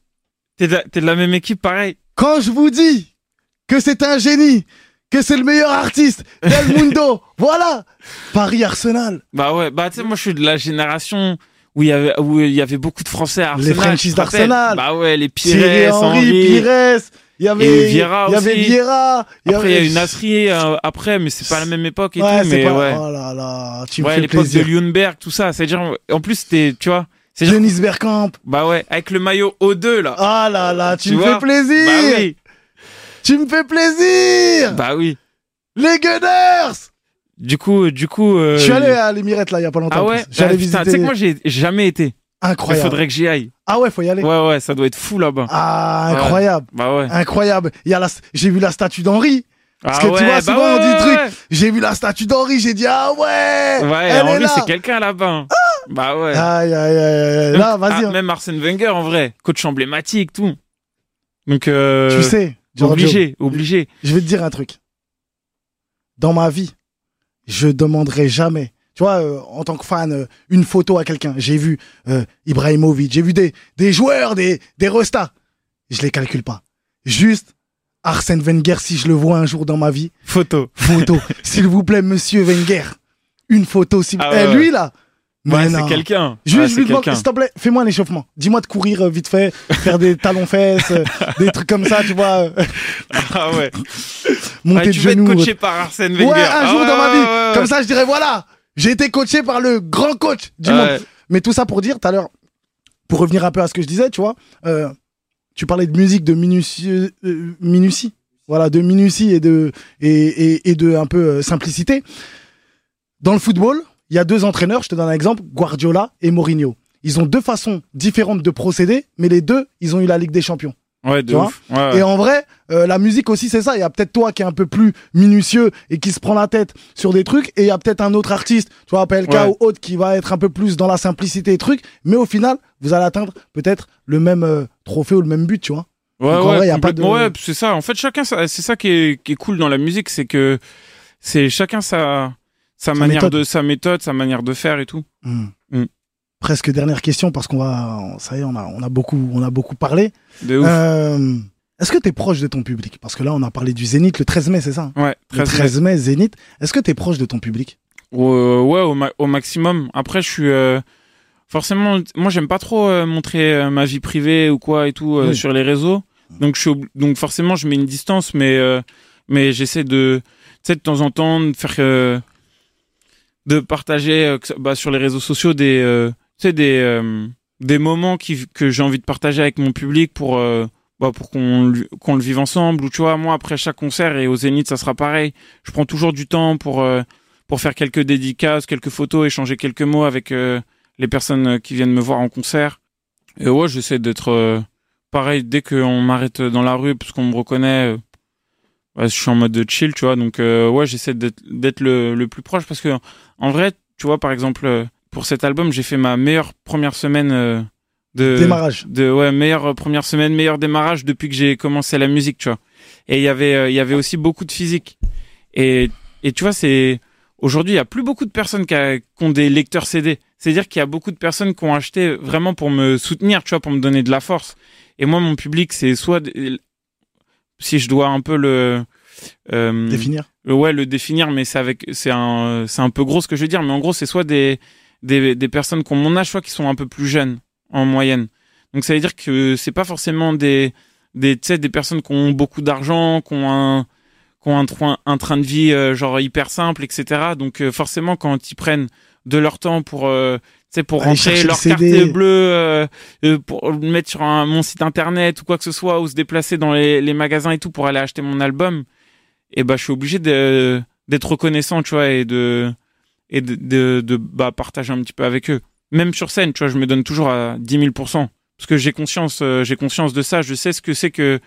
T'es de, la- t'es de la même équipe, pareil? Quand je vous dis que c'est un génie, que c'est le meilleur artiste del mundo, voilà Paris Arsenal. Bah ouais, bah tu sais, moi je suis de la génération où il y avait, où il y avait beaucoup de Français à Les Arsenal. Frenchies d'Arsenal. Bah ouais, les Pires, Henry, Henry. Pires, il y avait Vieira il y avait aussi. Vieira, il y Après, il y a avait- eu Nasri euh, après, mais c'est pas la même époque et ouais, tout, c'est mais pas... ouais. Oh là là, tu me Ouais, fais l'époque de. Lundberg, tout ça. C'est-à-dire, en plus, c'était, tu vois, c'est Denis Bergkamp. bah ouais, avec le maillot O2, là. Ah là là, tu, Tu me vois fais plaisir. bah oui, Tu me fais plaisir. bah oui. Les Gunners. Du coup, du coup. euh, Je suis allé à l'Emirette là il y a pas longtemps. Ah ouais? J'allais Ah, visiter. Tu sais que moi, j'ai jamais été. Il Incroyable. faudrait que j'y aille. Ah ouais, faut y aller. Ouais, ouais, ça doit être fou là-bas. Ah Ouais. incroyable, Bah ouais. incroyable. Il y a la, j'ai vu la statue d'Henri. Parce Ah que tu ouais, vois, bah souvent, on dit ouais, truc. ouais. J'ai vu la statue d'Henri, j'ai dit ah ouais. Ouais, elle Henri, là. c'est quelqu'un là-bas. hein. Bah ouais. Aïe aïe aïe aïe. Là, vas-y. Ah, hein. même Arsène Wenger, en vrai. Coach emblématique, tout. Donc, euh, Tu sais, Obligé, obligé. Je vais te dire un truc. Dans ma vie, je demanderai jamais. Tu vois, euh, en tant que fan, euh, une photo à quelqu'un. J'ai vu euh, Ibrahimovic, j'ai vu des, des joueurs, des, des restas. Je les calcule pas. Juste Arsène Wenger, si je le vois un jour dans ma vie, Photo. photo. S'il vous plaît, monsieur Wenger. Une photo, s'il Ah Eh, ouais, lui, là. Ouais, c'est quelqu'un. Juste, Ouais, quelqu'un. s'il te plaît, fais-moi un échauffement. Dis-moi de courir euh, vite fait, faire des talons fesses, euh, des trucs comme ça, tu vois. euh. Ah ouais. Monter Ouais, de tu veux être genoux. coaché par Arsène Wenger. Ouais, un Ah jour ouais, dans ma vie. Comme ça, je dirais voilà, j'ai été coaché par le grand coach du monde. Mais tout ça pour dire tout à l'heure, pour revenir un peu à ce que je disais, tu vois, euh, tu parlais de musique, de minutie, euh, minutie. Voilà, de minutie et de, et, et, et de un peu euh, simplicité. Dans le football, il y a deux entraîneurs, je te donne un exemple, Guardiola et Mourinho. Ils ont deux façons différentes de procéder, mais les deux, ils ont eu la Ligue des Champions. Ouais, de ouf. Ouais. Et en vrai, euh, la musique aussi, c'est ça. Il y a peut-être toi qui est un peu plus minutieux et qui se prend la tête sur des trucs. Et il y a peut-être un autre artiste, tu vois, PLK Ouais. ou autre, qui va être un peu plus dans la simplicité et trucs. Mais au final, vous allez atteindre peut-être le même euh, trophée ou le même but, tu vois. Ouais, Donc, ouais, vrai, y a pas de- complètement, ouais, c'est ça. En fait, chacun, c'est ça qui est, qui est cool dans la musique, c'est que c'est chacun sa, sa, manière méthode. de, sa méthode, sa manière de faire et tout. Hmm. Hmm. Presque dernière question parce qu'on va, ça y est, on a, on a beaucoup, on a beaucoup parlé. De ouf. Euh, Est-ce que tu es proche de ton public? Parce que là, on a parlé du Zénith le 13 mai, c'est ça ouais, Le 13 13 mai, Zénith. Est-ce que tu es proche de ton public? Ouais, ouais, au, ma- au maximum. Après, je suis euh, forcément, moi, j'aime pas trop euh, montrer euh, ma vie privée ou quoi et tout euh, Oui. sur les réseaux. Donc, je suis donc forcément, je mets une distance, mais euh, mais j'essaie de, tu sais, de temps en temps, de faire euh, de partager euh, bah, sur les réseaux sociaux des, euh, tu sais, des euh, des moments qui que j'ai envie de partager avec mon public pour euh, bah, pour qu'on qu'on le vive ensemble ou tu vois moi après chaque concert et au Zénith ça sera pareil je prends toujours du temps pour pour faire quelques dédicaces, quelques photos, échanger quelques mots avec les personnes qui viennent me voir en concert. Et ouais, j'essaie d'être pareil dès qu'on m'arrête dans la rue parce qu'on me reconnaît. ouais, je suis en mode de chill, tu vois. Donc euh, ouais, j'essaie d'être d'être le, le plus proche parce que en vrai, tu vois, par exemple, euh, pour cet album, j'ai fait ma meilleure première semaine euh, de Démarrage. de ouais meilleure euh, première semaine meilleur démarrage depuis que j'ai commencé la musique tu vois et il y avait il y avait aussi beaucoup de physique et et tu vois c'est aujourd'hui il y a plus beaucoup de personnes qui, a- qui ont des lecteurs CD c'est à dire qu'il y a beaucoup de personnes qui ont acheté vraiment pour me soutenir tu vois pour me donner de la force et moi mon public c'est soit si je dois un peu le euh, Définir. Le- ouais le définir mais c'est avec c'est un c'est un peu gros ce que je veux dire mais en gros c'est soit des des des personnes qui ont mon âge soit qui sont un peu plus jeunes en moyenne. Donc ça veut dire que c'est pas forcément des des tu sais des personnes qui ont beaucoup d'argent qui ont un qui ont un, train- un train de vie euh, genre hyper simple etc donc euh, forcément quand ils prennent de leur temps pour euh, tu sais pour rentrer le leur carte bleue euh, euh, pour le mettre sur un, mon site internet ou quoi que ce soit ou se déplacer dans les, les magasins et tout pour aller acheter mon album et bah je suis obligé de d'être reconnaissant tu vois et de et de, de, de, bah, partager un petit peu avec eux. Même sur scène tu vois je me donne toujours à 10 000% parce que j'ai conscience euh, j'ai conscience de ça. Je sais ce que c'est que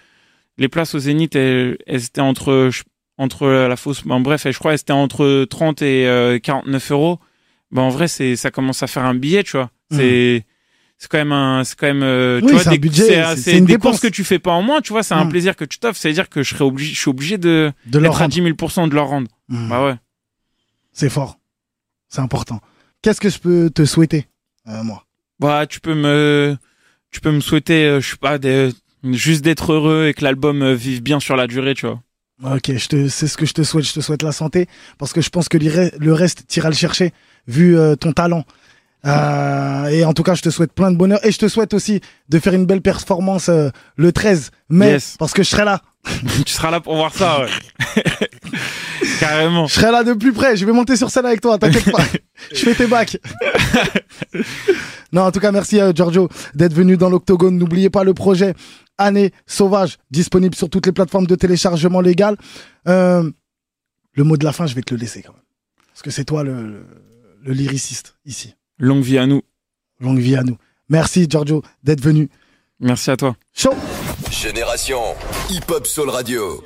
les places au Zénith elles, elles étaient entre entre la fausse ben, bref je crois elles étaient entre 30 et euh, 49 euros. Ben en vrai c'est ça commence à faire un billet tu vois. C'est c'est quand même un c'est quand même euh, tu vois c'est un des- budget, c'est c'est- c'est c'est une des dépense. courses que tu fais pas en moins tu vois c'est un Mm. plaisir que tu t'offres c'est à dire que je serais obligé je suis obligé de De leur à rendre. 10 000 de leur rendre Hmm. bah ouais C'est fort. C'est important. Qu'est-ce que je peux te souhaiter, euh, moi? Bah tu peux me tu peux me souhaiter euh, je sais pas des- juste d'être heureux et que l'album vive bien sur la durée tu vois Ok, je te, c'est ce que je te souhaite. Je te souhaite la santé parce que je pense que le reste, t'iras le chercher vu euh, ton talent. Euh, et en tout cas, je te souhaite plein de bonheur et je te souhaite aussi de faire une belle performance euh, le 13 mai Yes. parce que je serai là. tu seras là pour voir ça ouais carrément Je serai là de plus près. Je vais monter sur scène avec toi. T'inquiète pas. je fais tes bacs. non, en tout cas, merci Giorgio d'être venu dans l'Octogone. N'oubliez pas le projet Année Sauvage disponible sur toutes les plateformes de téléchargement légal. Euh, le mot de la fin, je vais te le laisser quand même. Parce que c'est toi le, le, le lyriciste ici. Longue vie à nous Longue vie à nous. Merci Giorgio d'être venu. merci à toi Ciao Génération Hip Hop Soul Radio.